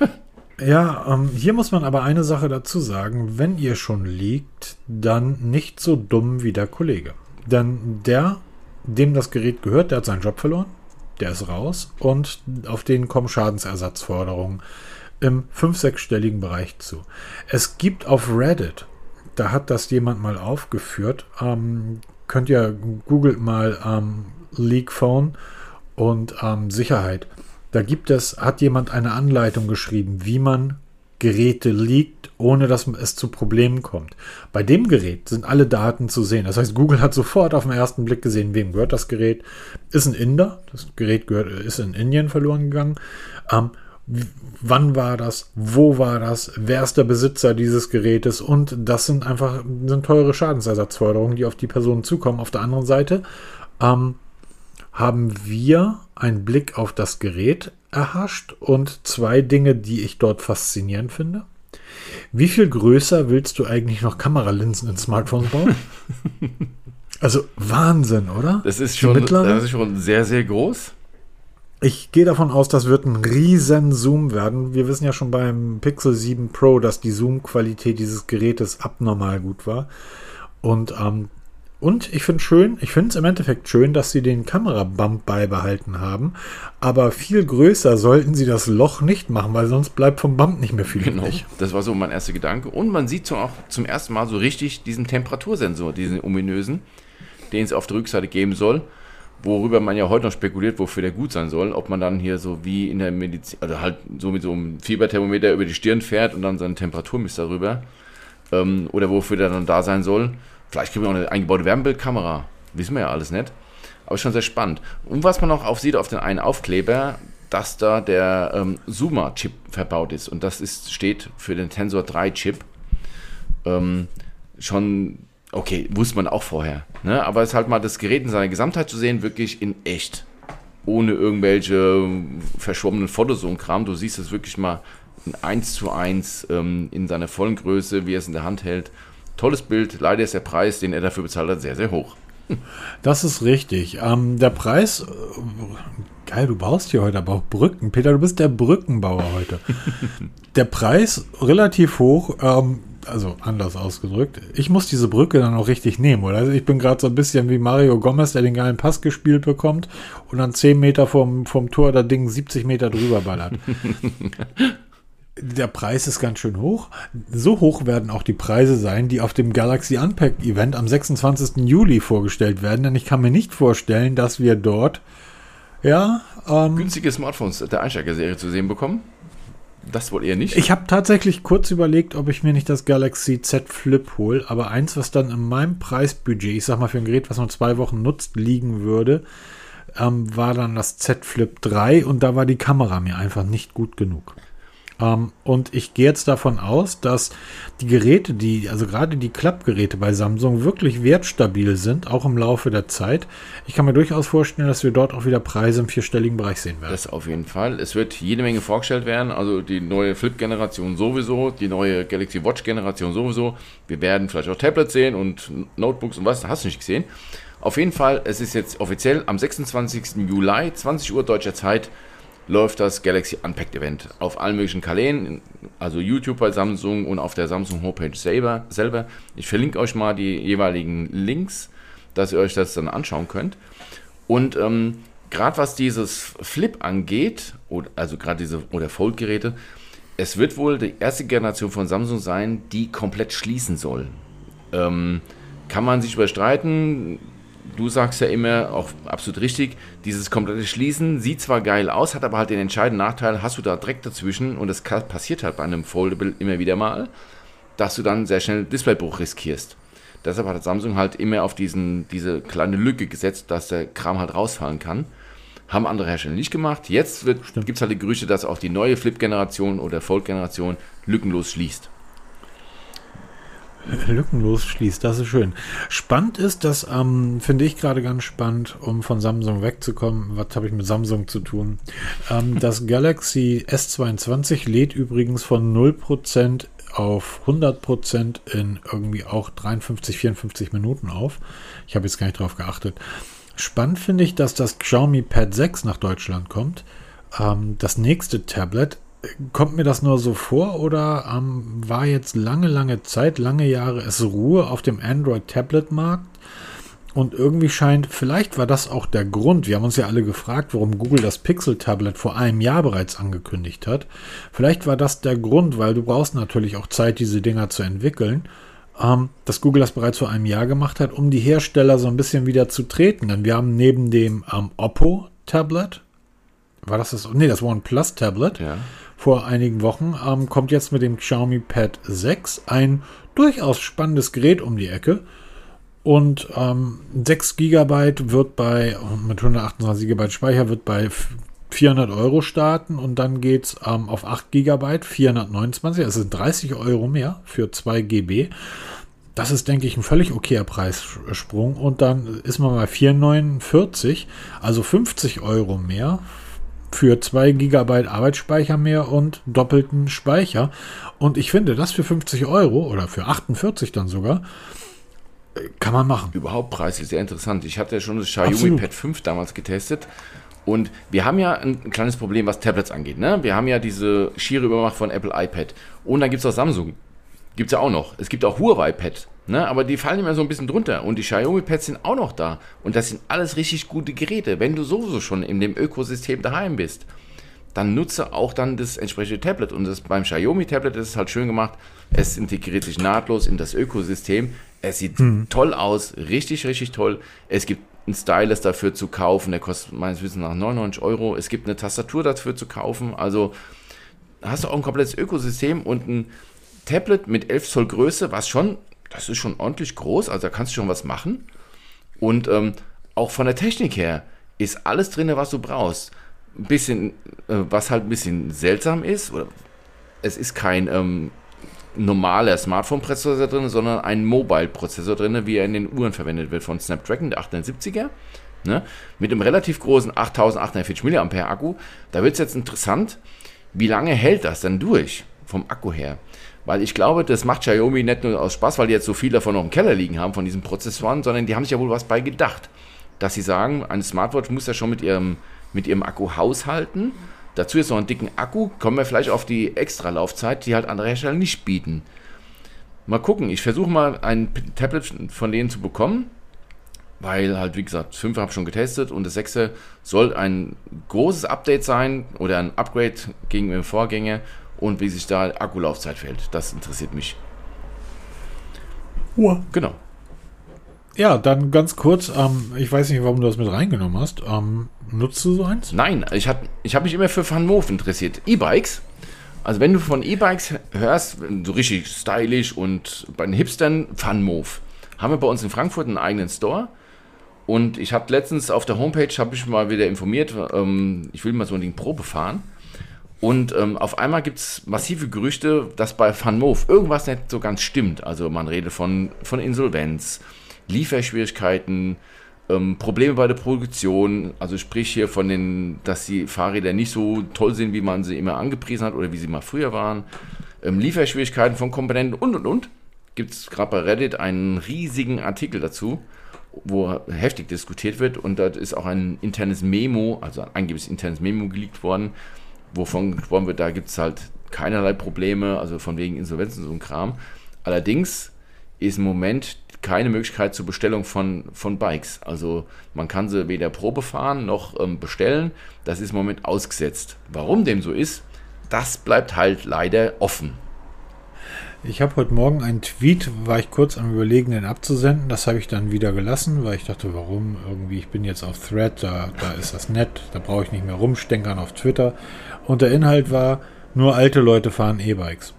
ja, ähm, hier muss man aber eine Sache dazu sagen. Wenn ihr schon liegt, dann nicht so dumm wie der Kollege. Denn der, dem das Gerät gehört, der hat seinen Job verloren. Der ist raus und auf den kommen Schadensersatzforderungen im 5-, 6-stelligen Bereich zu. Es gibt auf Reddit, da hat das jemand mal aufgeführt, ähm, könnt ihr googelt mal ähm, Leak Phone und ähm, Sicherheit. Da gibt es, hat jemand eine Anleitung geschrieben, wie man Geräte liegt, ohne dass es zu Problemen kommt. Bei dem Gerät sind alle Daten zu sehen. Das heißt, Google hat sofort auf den ersten Blick gesehen, wem gehört das Gerät. Ist ein Inder, das Gerät gehört, ist in Indien verloren gegangen. Ähm, wann war das, wo war das, wer ist der Besitzer dieses Gerätes und das sind einfach sind teure Schadensersatzforderungen, die auf die Person zukommen. Auf der anderen Seite ähm, haben wir einen Blick auf das Gerät erhascht und zwei Dinge, die ich dort faszinierend finde. Wie viel größer willst du eigentlich noch Kameralinsen in Smartphones bauen? also Wahnsinn, oder? Das ist schon, das ist schon sehr, sehr groß. Ich gehe davon aus, das wird ein riesen Zoom werden. Wir wissen ja schon beim Pixel 7 Pro, dass die Zoom-Qualität dieses Gerätes abnormal gut war. Und, ähm, und ich finde schön, ich finde es im Endeffekt schön, dass sie den Kamerabump beibehalten haben. Aber viel größer sollten sie das Loch nicht machen, weil sonst bleibt vom Bump nicht mehr viel genau. Das war so mein erster Gedanke. Und man sieht so auch zum ersten Mal so richtig diesen Temperatursensor, diesen ominösen, den es auf der Rückseite geben soll worüber man ja heute noch spekuliert, wofür der gut sein soll, ob man dann hier so wie in der Medizin, also halt so mit so einem Fieberthermometer über die Stirn fährt und dann seine Temperatur misst darüber, ähm, oder wofür der dann da sein soll. Vielleicht kriegen wir auch eine eingebaute Wärmebildkamera, wissen wir ja alles nicht. Aber schon sehr spannend. Und was man noch auf sieht auf den einen Aufkleber, dass da der ähm, Zoomer-Chip verbaut ist. Und das ist, steht für den Tensor 3-Chip. Ähm, schon Okay, wusste man auch vorher. Ne? Aber es ist halt mal das Gerät in seiner Gesamtheit zu sehen, wirklich in echt. Ohne irgendwelche verschwommenen Fotos und Kram. Du siehst es wirklich mal in 1 zu 1 ähm, in seiner vollen Größe, wie er es in der Hand hält. Tolles Bild. Leider ist der Preis, den er dafür bezahlt hat, sehr, sehr hoch. Das ist richtig. Ähm, der Preis, äh, geil, du baust hier heute aber auch Brücken. Peter, du bist der Brückenbauer heute. der Preis relativ hoch. Ähm, also anders ausgedrückt, ich muss diese Brücke dann auch richtig nehmen, oder? Also ich bin gerade so ein bisschen wie Mario Gomez, der den geilen Pass gespielt bekommt und dann 10 Meter vom, vom Tor das Ding 70 Meter drüber ballert. der Preis ist ganz schön hoch. So hoch werden auch die Preise sein, die auf dem Galaxy Unpacked Event am 26. Juli vorgestellt werden, denn ich kann mir nicht vorstellen, dass wir dort ja ähm, günstige Smartphones der Einsteiger-Serie zu sehen bekommen. Das wohl eher nicht. Ich habe tatsächlich kurz überlegt, ob ich mir nicht das Galaxy Z Flip hole, aber eins, was dann in meinem Preisbudget, ich sag mal für ein Gerät, was man zwei Wochen nutzt, liegen würde, ähm, war dann das Z Flip 3 und da war die Kamera mir einfach nicht gut genug. Ähm, und ich gehe jetzt davon aus, dass die Geräte, die, also gerade die Klappgeräte bei Samsung wirklich wertstabil sind, auch im Laufe der Zeit. Ich kann mir durchaus vorstellen, dass wir dort auch wieder Preise im vierstelligen Bereich sehen werden. Das auf jeden Fall. Es wird jede Menge vorgestellt werden, also die neue Flip-Generation sowieso, die neue Galaxy Watch-Generation sowieso. Wir werden vielleicht auch Tablets sehen und Notebooks und was, hast du nicht gesehen. Auf jeden Fall, es ist jetzt offiziell am 26. Juli, 20 Uhr deutscher Zeit, läuft das Galaxy Unpacked Event auf allen möglichen Kanälen, also YouTube bei Samsung und auf der Samsung Homepage selber. selber. Ich verlinke euch mal die jeweiligen Links, dass ihr euch das dann anschauen könnt. Und ähm, gerade was dieses Flip angeht, oder, also gerade diese oder Fold-Geräte, es wird wohl die erste Generation von Samsung sein, die komplett schließen soll. Ähm, kann man sich überstreiten. Du sagst ja immer, auch absolut richtig, dieses komplette Schließen sieht zwar geil aus, hat aber halt den entscheidenden Nachteil, hast du da Dreck dazwischen und das passiert halt bei einem Foldable immer wieder mal, dass du dann sehr schnell Displaybruch riskierst. Deshalb hat Samsung halt immer auf diesen, diese kleine Lücke gesetzt, dass der Kram halt rausfallen kann. Haben andere Hersteller nicht gemacht. Jetzt gibt es halt die Gerüchte, dass auch die neue Flip-Generation oder Fold-Generation lückenlos schließt. Lückenlos schließt, das ist schön. Spannend ist, das ähm, finde ich gerade ganz spannend, um von Samsung wegzukommen. Was habe ich mit Samsung zu tun? Ähm, das Galaxy S22 lädt übrigens von 0% auf 100% in irgendwie auch 53, 54 Minuten auf. Ich habe jetzt gar nicht drauf geachtet. Spannend finde ich, dass das Xiaomi Pad 6 nach Deutschland kommt. Ähm, das nächste Tablet. Kommt mir das nur so vor oder ähm, war jetzt lange, lange Zeit, lange Jahre es Ruhe auf dem Android-Tablet-Markt? Und irgendwie scheint, vielleicht war das auch der Grund. Wir haben uns ja alle gefragt, warum Google das Pixel-Tablet vor einem Jahr bereits angekündigt hat. Vielleicht war das der Grund, weil du brauchst natürlich auch Zeit, diese Dinger zu entwickeln ähm, dass Google das bereits vor einem Jahr gemacht hat, um die Hersteller so ein bisschen wieder zu treten. Denn wir haben neben dem ähm, Oppo-Tablet, war das das? Nee, das OnePlus-Tablet. Ja. Vor einigen Wochen ähm, kommt jetzt mit dem Xiaomi Pad 6 ein durchaus spannendes Gerät um die Ecke. Und ähm, 6 GB wird bei, mit 128 GB Speicher wird bei 400 Euro starten und dann geht es ähm, auf 8 GB 429, also 30 Euro mehr für 2 GB. Das ist, denke ich, ein völlig okayer Preissprung. Und dann ist man bei 449, also 50 Euro mehr für 2 GB Arbeitsspeicher mehr und doppelten Speicher. Und ich finde, das für 50 Euro oder für 48 dann sogar, kann man machen. Überhaupt preislich sehr interessant. Ich hatte ja schon das Xiaomi Absolut. Pad 5 damals getestet und wir haben ja ein kleines Problem, was Tablets angeht. Ne? Wir haben ja diese schiere Übermacht von Apple iPad. Und dann gibt es auch Samsung. Gibt es ja auch noch. Es gibt auch Huawei Pad. Ne? Aber die fallen immer so ein bisschen drunter. Und die Xiaomi Pads sind auch noch da. Und das sind alles richtig gute Geräte. Wenn du sowieso schon in dem Ökosystem daheim bist, dann nutze auch dann das entsprechende Tablet. Und das beim Xiaomi Tablet ist es halt schön gemacht. Es integriert sich nahtlos in das Ökosystem. Es sieht hm. toll aus. Richtig, richtig toll. Es gibt einen Stylus dafür zu kaufen, der kostet meines Wissens nach 99 Euro. Es gibt eine Tastatur dafür zu kaufen. Also hast du auch ein komplettes Ökosystem und ein Tablet mit 11 Zoll Größe, was schon, das ist schon ordentlich groß, also da kannst du schon was machen. Und ähm, auch von der Technik her ist alles drin, was du brauchst. Ein bisschen, äh, was halt ein bisschen seltsam ist, oder es ist kein ähm, normaler Smartphone-Prozessor drin, sondern ein Mobile-Prozessor drin, wie er in den Uhren verwendet wird von Snapdragon, der 870er. Ne? Mit einem relativ großen 8840 mAh Akku. Da wird es jetzt interessant, wie lange hält das denn durch vom Akku her? Weil ich glaube, das macht Xiaomi nicht nur aus Spaß, weil die jetzt so viel davon noch im Keller liegen haben, von diesen Prozessoren, sondern die haben sich ja wohl was bei gedacht. Dass sie sagen, eine Smartwatch muss ja schon mit ihrem, mit ihrem Akku haushalten Dazu ist noch ein dicken Akku. Kommen wir vielleicht auf die extra Laufzeit, die halt andere Hersteller nicht bieten. Mal gucken. Ich versuche mal ein Tablet von denen zu bekommen. Weil halt, wie gesagt, 5 habe ich schon getestet und das 6 soll ein großes Update sein oder ein Upgrade gegen den Vorgänger und wie sich da Akkulaufzeit fällt. Das interessiert mich. Uhr. Genau. Ja, dann ganz kurz, ähm, ich weiß nicht, warum du das mit reingenommen hast. Ähm, nutzt du so eins? Nein, ich habe ich hab mich immer für Van Moof interessiert. E-Bikes. Also wenn du von E-Bikes hörst, so richtig stylisch und bei den Hipstern, Van Moof. Haben wir bei uns in Frankfurt einen eigenen Store. Und ich habe letztens auf der Homepage, habe ich mal wieder informiert, ähm, ich will mal so ein Ding Probe fahren. Und ähm, auf einmal gibt es massive Gerüchte, dass bei Van irgendwas nicht so ganz stimmt. Also man redet von, von Insolvenz, Lieferschwierigkeiten, ähm, Probleme bei der Produktion, also sprich hier von den, dass die Fahrräder nicht so toll sind, wie man sie immer angepriesen hat oder wie sie mal früher waren, ähm, Lieferschwierigkeiten von Komponenten und und und. Gibt es gerade bei Reddit einen riesigen Artikel dazu, wo heftig diskutiert wird und dort ist auch ein internes Memo, also ein angebliches internes Memo geleakt worden, wovon gesprochen wird, da gibt es halt keinerlei Probleme, also von wegen Insolvenzen und so ein Kram. Allerdings ist im Moment keine Möglichkeit zur Bestellung von, von Bikes. Also man kann sie weder Probe fahren noch ähm, bestellen. Das ist im Moment ausgesetzt. Warum dem so ist, das bleibt halt leider offen. Ich habe heute Morgen einen Tweet, war ich kurz am Überlegen, den abzusenden. Das habe ich dann wieder gelassen, weil ich dachte, warum? Irgendwie, ich bin jetzt auf Thread, da, da ist das nett, da brauche ich nicht mehr rumstenkern auf Twitter. Und der Inhalt war, nur alte Leute fahren E-Bikes.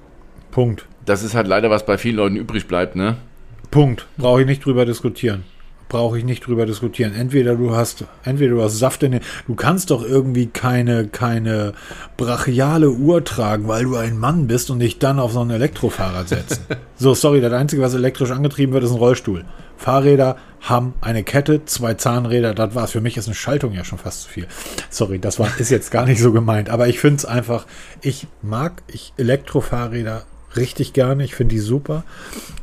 Punkt. Das ist halt leider, was bei vielen Leuten übrig bleibt, ne? Punkt. Brauche ich nicht drüber diskutieren brauche ich nicht drüber diskutieren. Entweder du hast, entweder du hast Saft in den, du kannst doch irgendwie keine, keine brachiale Uhr tragen, weil du ein Mann bist und dich dann auf so ein Elektrofahrrad setzen. so, sorry, das Einzige, was elektrisch angetrieben wird, ist ein Rollstuhl. Fahrräder haben eine Kette, zwei Zahnräder, das war's. Für mich ist eine Schaltung ja schon fast zu viel. Sorry, das war, ist jetzt gar nicht so gemeint, aber ich finde es einfach, ich mag ich Elektrofahrräder richtig gerne. Ich finde die super,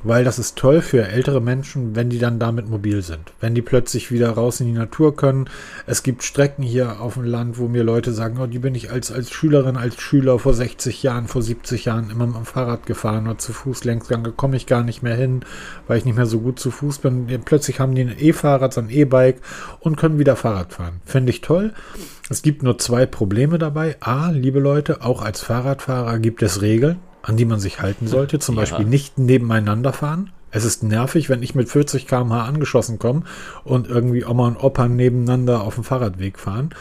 weil das ist toll für ältere Menschen, wenn die dann damit mobil sind. Wenn die plötzlich wieder raus in die Natur können. Es gibt Strecken hier auf dem Land, wo mir Leute sagen, oh, die bin ich als, als Schülerin, als Schüler vor 60 Jahren, vor 70 Jahren immer mit dem Fahrrad gefahren oder zu Fuß längs gegangen, komme ich gar nicht mehr hin, weil ich nicht mehr so gut zu Fuß bin. Plötzlich haben die ein E-Fahrrad, so ein E-Bike und können wieder Fahrrad fahren. Finde ich toll. Es gibt nur zwei Probleme dabei. A, liebe Leute, auch als Fahrradfahrer gibt es Regeln an die man sich halten sollte. Zum ja. Beispiel nicht nebeneinander fahren. Es ist nervig, wenn ich mit 40 km/h angeschossen komme und irgendwie Oma und Opa nebeneinander auf dem Fahrradweg fahren.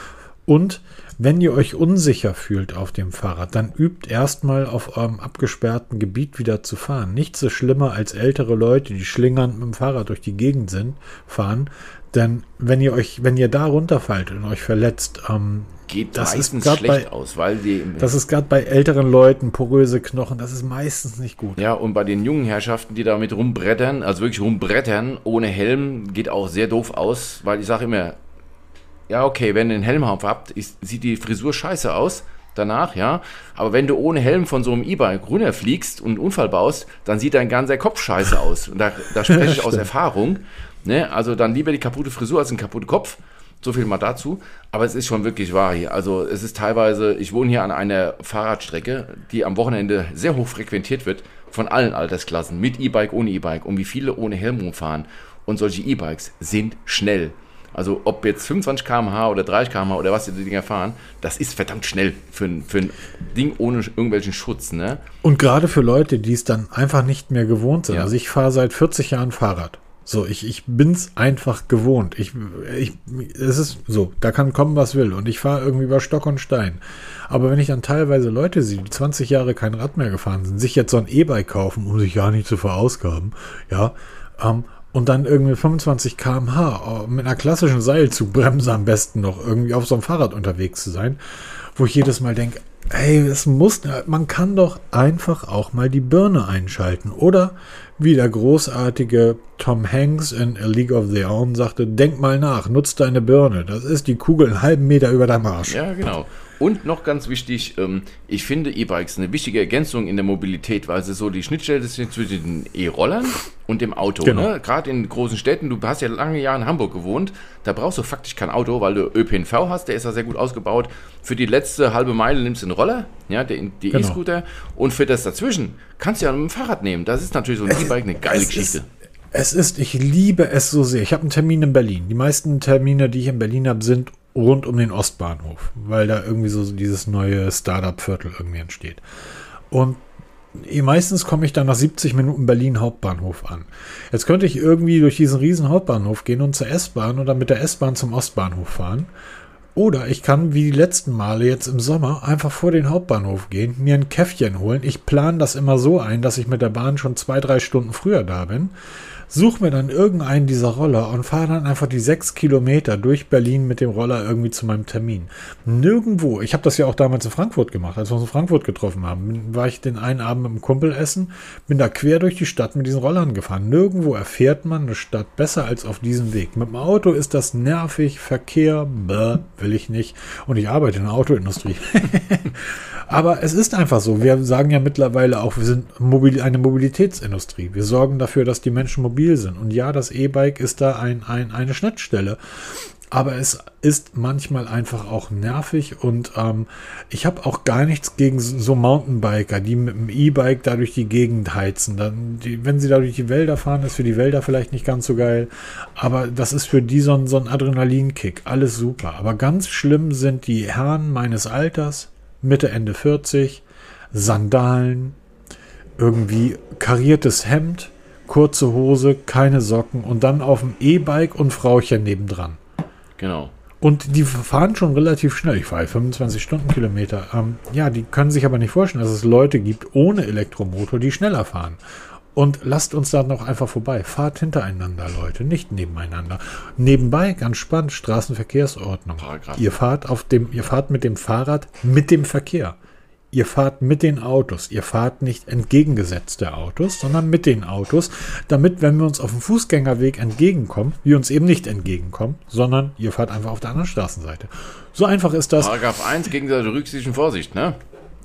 Und wenn ihr euch unsicher fühlt auf dem Fahrrad, dann übt erstmal auf eurem abgesperrten Gebiet wieder zu fahren. Nichts so schlimmer als ältere Leute, die schlingernd mit dem Fahrrad durch die Gegend sind, fahren. Denn wenn ihr euch, wenn ihr da runterfallt und euch verletzt, ähm, geht das meistens schlecht bei, aus, weil die. Das ist gerade bei älteren Leuten, poröse Knochen, das ist meistens nicht gut. Ja, und bei den jungen Herrschaften, die damit rumbrettern, also wirklich rumbrettern, ohne Helm, geht auch sehr doof aus, weil ich sage immer, ja, okay, wenn ihr einen Helm habt, ist, sieht die Frisur scheiße aus danach, ja. Aber wenn du ohne Helm von so einem E-Bike runterfliegst und einen Unfall baust, dann sieht dein ganzer Kopf scheiße aus. Und da, da spreche ich aus Erfahrung. Ne? Also dann lieber die kaputte Frisur als ein kaputter Kopf. So viel mal dazu. Aber es ist schon wirklich wahr hier. Also es ist teilweise, ich wohne hier an einer Fahrradstrecke, die am Wochenende sehr hoch frequentiert wird von allen Altersklassen, mit E-Bike, ohne E-Bike und wie viele ohne Helm rumfahren. Und solche E-Bikes sind schnell. Also ob jetzt 25 km/h oder 30 km/h oder was die Dinger fahren, das ist verdammt schnell für ein, für ein Ding ohne irgendwelchen Schutz. Ne? Und gerade für Leute, die es dann einfach nicht mehr gewohnt sind. Ja. Also ich fahre seit 40 Jahren Fahrrad. So, ich, ich bin's einfach gewohnt. Ich, ich, es ist so, da kann kommen, was will. Und ich fahre irgendwie über Stock und Stein. Aber wenn ich dann teilweise Leute sehe, die 20 Jahre kein Rad mehr gefahren sind, sich jetzt so ein E-Bike kaufen, um sich ja nicht zu verausgaben, ja, ähm, und dann irgendwie 25 km/h mit einer klassischen Seilzugbremse am besten noch irgendwie auf so einem Fahrrad unterwegs zu sein, wo ich jedes Mal denke, Hey, es muss, man kann doch einfach auch mal die Birne einschalten. Oder wie der großartige Tom Hanks in A League of Their Own sagte, denk mal nach, nutz deine Birne. Das ist die Kugel einen halben Meter über deinem Arsch. Ja, genau. Und noch ganz wichtig, ähm, ich finde E-Bikes eine wichtige Ergänzung in der Mobilität, weil sie so die Schnittstelle sind zwischen den E-Rollern und dem Auto. Genau. Ne? Gerade in großen Städten, du hast ja lange Jahre in Hamburg gewohnt, da brauchst du faktisch kein Auto, weil du ÖPNV hast, der ist ja sehr gut ausgebaut. Für die letzte halbe Meile nimmst du einen Roller, ja, die genau. E-Scooter. Und für das dazwischen kannst du ja mit dem Fahrrad nehmen. Das ist natürlich so ein E-Bike eine geile Geschichte. Ist, es ist, ich liebe es so sehr. Ich habe einen Termin in Berlin. Die meisten Termine, die ich in Berlin habe, sind rund um den Ostbahnhof, weil da irgendwie so dieses neue Startup-Viertel irgendwie entsteht. Und meistens komme ich dann nach 70 Minuten Berlin Hauptbahnhof an. Jetzt könnte ich irgendwie durch diesen riesen Hauptbahnhof gehen und zur S-Bahn oder mit der S-Bahn zum Ostbahnhof fahren. Oder ich kann wie die letzten Male jetzt im Sommer einfach vor den Hauptbahnhof gehen, mir ein Käffchen holen. Ich plane das immer so ein, dass ich mit der Bahn schon zwei, drei Stunden früher da bin suche mir dann irgendeinen dieser Roller und fahre dann einfach die sechs Kilometer durch Berlin mit dem Roller irgendwie zu meinem Termin. Nirgendwo, ich habe das ja auch damals in Frankfurt gemacht, als wir uns in Frankfurt getroffen haben, war ich den einen Abend mit dem Kumpel essen, bin da quer durch die Stadt mit diesen Rollern gefahren. Nirgendwo erfährt man eine Stadt besser als auf diesem Weg. Mit dem Auto ist das nervig, Verkehr, bäh, will ich nicht. Und ich arbeite in der Autoindustrie. Aber es ist einfach so. Wir sagen ja mittlerweile auch, wir sind eine Mobilitätsindustrie. Wir sorgen dafür, dass die Menschen mobil sind. Und ja, das E-Bike ist da ein, ein, eine Schnittstelle. aber es ist manchmal einfach auch nervig und ähm, ich habe auch gar nichts gegen so Mountainbiker, die mit dem E-Bike da durch die Gegend heizen. Dann, die, wenn sie da durch die Wälder fahren, ist für die Wälder vielleicht nicht ganz so geil, aber das ist für die so so ein Adrenalinkick. Alles super. Aber ganz schlimm sind die Herren meines Alters, Mitte, Ende 40, Sandalen, irgendwie kariertes Hemd, kurze Hose, keine Socken und dann auf dem E-Bike und Frauchen nebendran. Genau. Und die fahren schon relativ schnell. Ich fahre 25 Stundenkilometer. Ähm, ja, die können sich aber nicht vorstellen, dass es Leute gibt ohne Elektromotor, die schneller fahren. Und lasst uns da noch einfach vorbei. Fahrt hintereinander, Leute, nicht nebeneinander. Nebenbei, ganz spannend, Straßenverkehrsordnung. Paragraph. Ihr fahrt auf dem, ihr fahrt mit dem Fahrrad mit dem Verkehr. Ihr fahrt mit den Autos. Ihr fahrt nicht entgegengesetzt der Autos, sondern mit den Autos, damit, wenn wir uns auf dem Fußgängerweg entgegenkommen, wir uns eben nicht entgegenkommen, sondern ihr fahrt einfach auf der anderen Straßenseite. So einfach ist das. Paragraph 1 gegenseitige Rücksicht und Vorsicht, ne?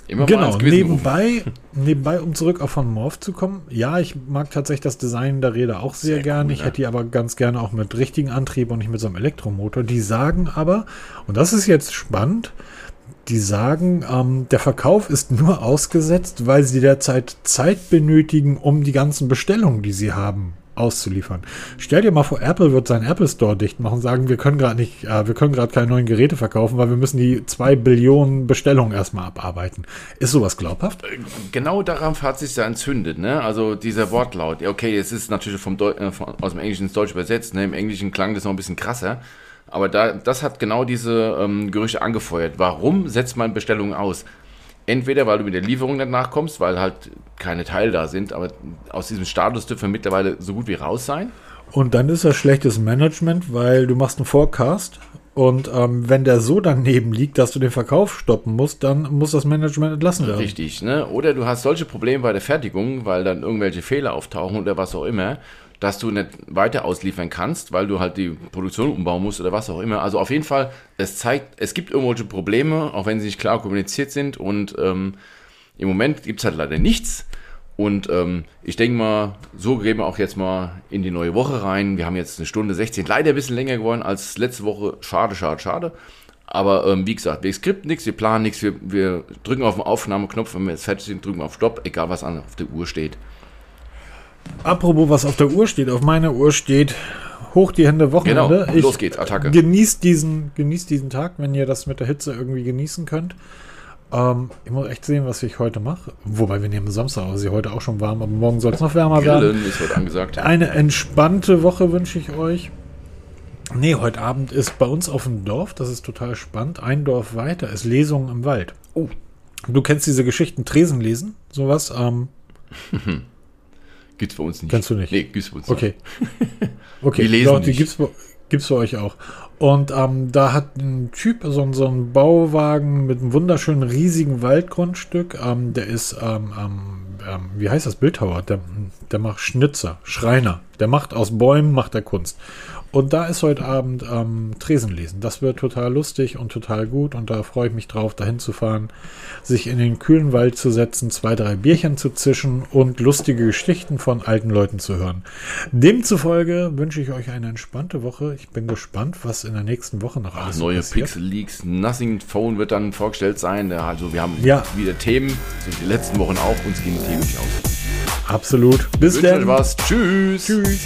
Immer genau, nebenbei, nebenbei, um zurück auf von Morph zu kommen. Ja, ich mag tatsächlich das Design der Räder auch sehr, sehr gerne. Cool, ich hätte die aber ganz gerne auch mit richtigen Antrieb und nicht mit so einem Elektromotor. Die sagen aber, und das ist jetzt spannend, die sagen, ähm, der Verkauf ist nur ausgesetzt, weil sie derzeit Zeit benötigen, um die ganzen Bestellungen, die sie haben, auszuliefern. Stell dir mal vor, Apple wird seinen Apple Store dicht machen und sagen, wir können gerade nicht, äh, wir können gerade keine neuen Geräte verkaufen, weil wir müssen die zwei Billionen Bestellungen erstmal abarbeiten. Ist sowas glaubhaft? Äh, genau daran hat sich da entzündet, ne? Also dieser Wortlaut. Okay, es ist natürlich vom Deu äh, aus dem Englischen ins Deutsche übersetzt, ne? Im Englischen klang das noch ein bisschen krasser. Aber da, das hat genau diese ähm, Gerüchte angefeuert. Warum setzt man Bestellungen aus? Entweder weil du mit der Lieferung nicht nachkommst, weil halt keine Teile da sind, aber aus diesem Status dürfen wir mittlerweile so gut wie raus sein. Und dann ist das schlechtes Management, weil du machst einen Forecast und ähm, wenn der so daneben liegt, dass du den Verkauf stoppen musst, dann muss das Management entlassen werden. Richtig, ne? Oder du hast solche Probleme bei der Fertigung, weil dann irgendwelche Fehler auftauchen oder was auch immer dass du nicht weiter ausliefern kannst, weil du halt die Produktion umbauen musst oder was auch immer. Also auf jeden Fall, es zeigt, es gibt irgendwelche Probleme, auch wenn sie nicht klar kommuniziert sind und ähm, im Moment gibt es halt leider nichts. Und ähm, ich denke mal, so gehen wir auch jetzt mal in die neue Woche rein. Wir haben jetzt eine Stunde 16, leider ein bisschen länger geworden als letzte Woche. Schade, schade, schade. Aber ähm, wie gesagt, wir skripten nichts, wir planen nichts, wir, wir drücken auf den Aufnahmeknopf, wenn wir jetzt fertig sind, drücken wir auf Stopp, egal was auf der Uhr steht. Apropos, was auf der Uhr steht, auf meiner Uhr steht, hoch die Hände Wochenende. Genau, los geht's, Attacke. Genießt diesen, genießt diesen Tag, wenn ihr das mit der Hitze irgendwie genießen könnt. Ähm, ich muss echt sehen, was ich heute mache. Wobei wir nehmen Samstag, aber sie heute auch schon warm, aber morgen soll es noch wärmer Grillen werden. ist heute angesagt. Eine entspannte Woche wünsche ich euch. Nee, heute Abend ist bei uns auf dem Dorf, das ist total spannend, ein Dorf weiter, ist Lesungen im Wald. Oh. Du kennst diese Geschichten Tresen lesen, sowas. Ähm, Gibt's bei uns nicht. Kennst du nicht? Nee, gibt's bei uns okay. nicht. Okay. Wir lesen Doch, die gibt's, gibt's bei euch auch. Und ähm, da hat ein Typ so, so einen Bauwagen mit einem wunderschönen riesigen Waldgrundstück. Ähm, der ist, ähm, ähm, wie heißt das, Bildhauer? Der, der macht Schnitzer, Schreiner. Der macht aus Bäumen, macht er Kunst. Und da ist heute Abend ähm, Tresenlesen. Das wird total lustig und total gut und da freue ich mich drauf, dahin zu fahren, sich in den kühlen Wald zu setzen, zwei, drei Bierchen zu zischen und lustige Geschichten von alten Leuten zu hören. Demzufolge wünsche ich euch eine entspannte Woche. Ich bin gespannt, was in der nächsten Woche noch alles Ach, Neue passiert. Pixel Leaks, Nothing Phone wird dann vorgestellt sein. Also wir haben ja. wieder Themen, wie die letzten Wochen auch, uns gehen die Themen nicht aus. Absolut. Bis dann. Tschüss. Tschüss.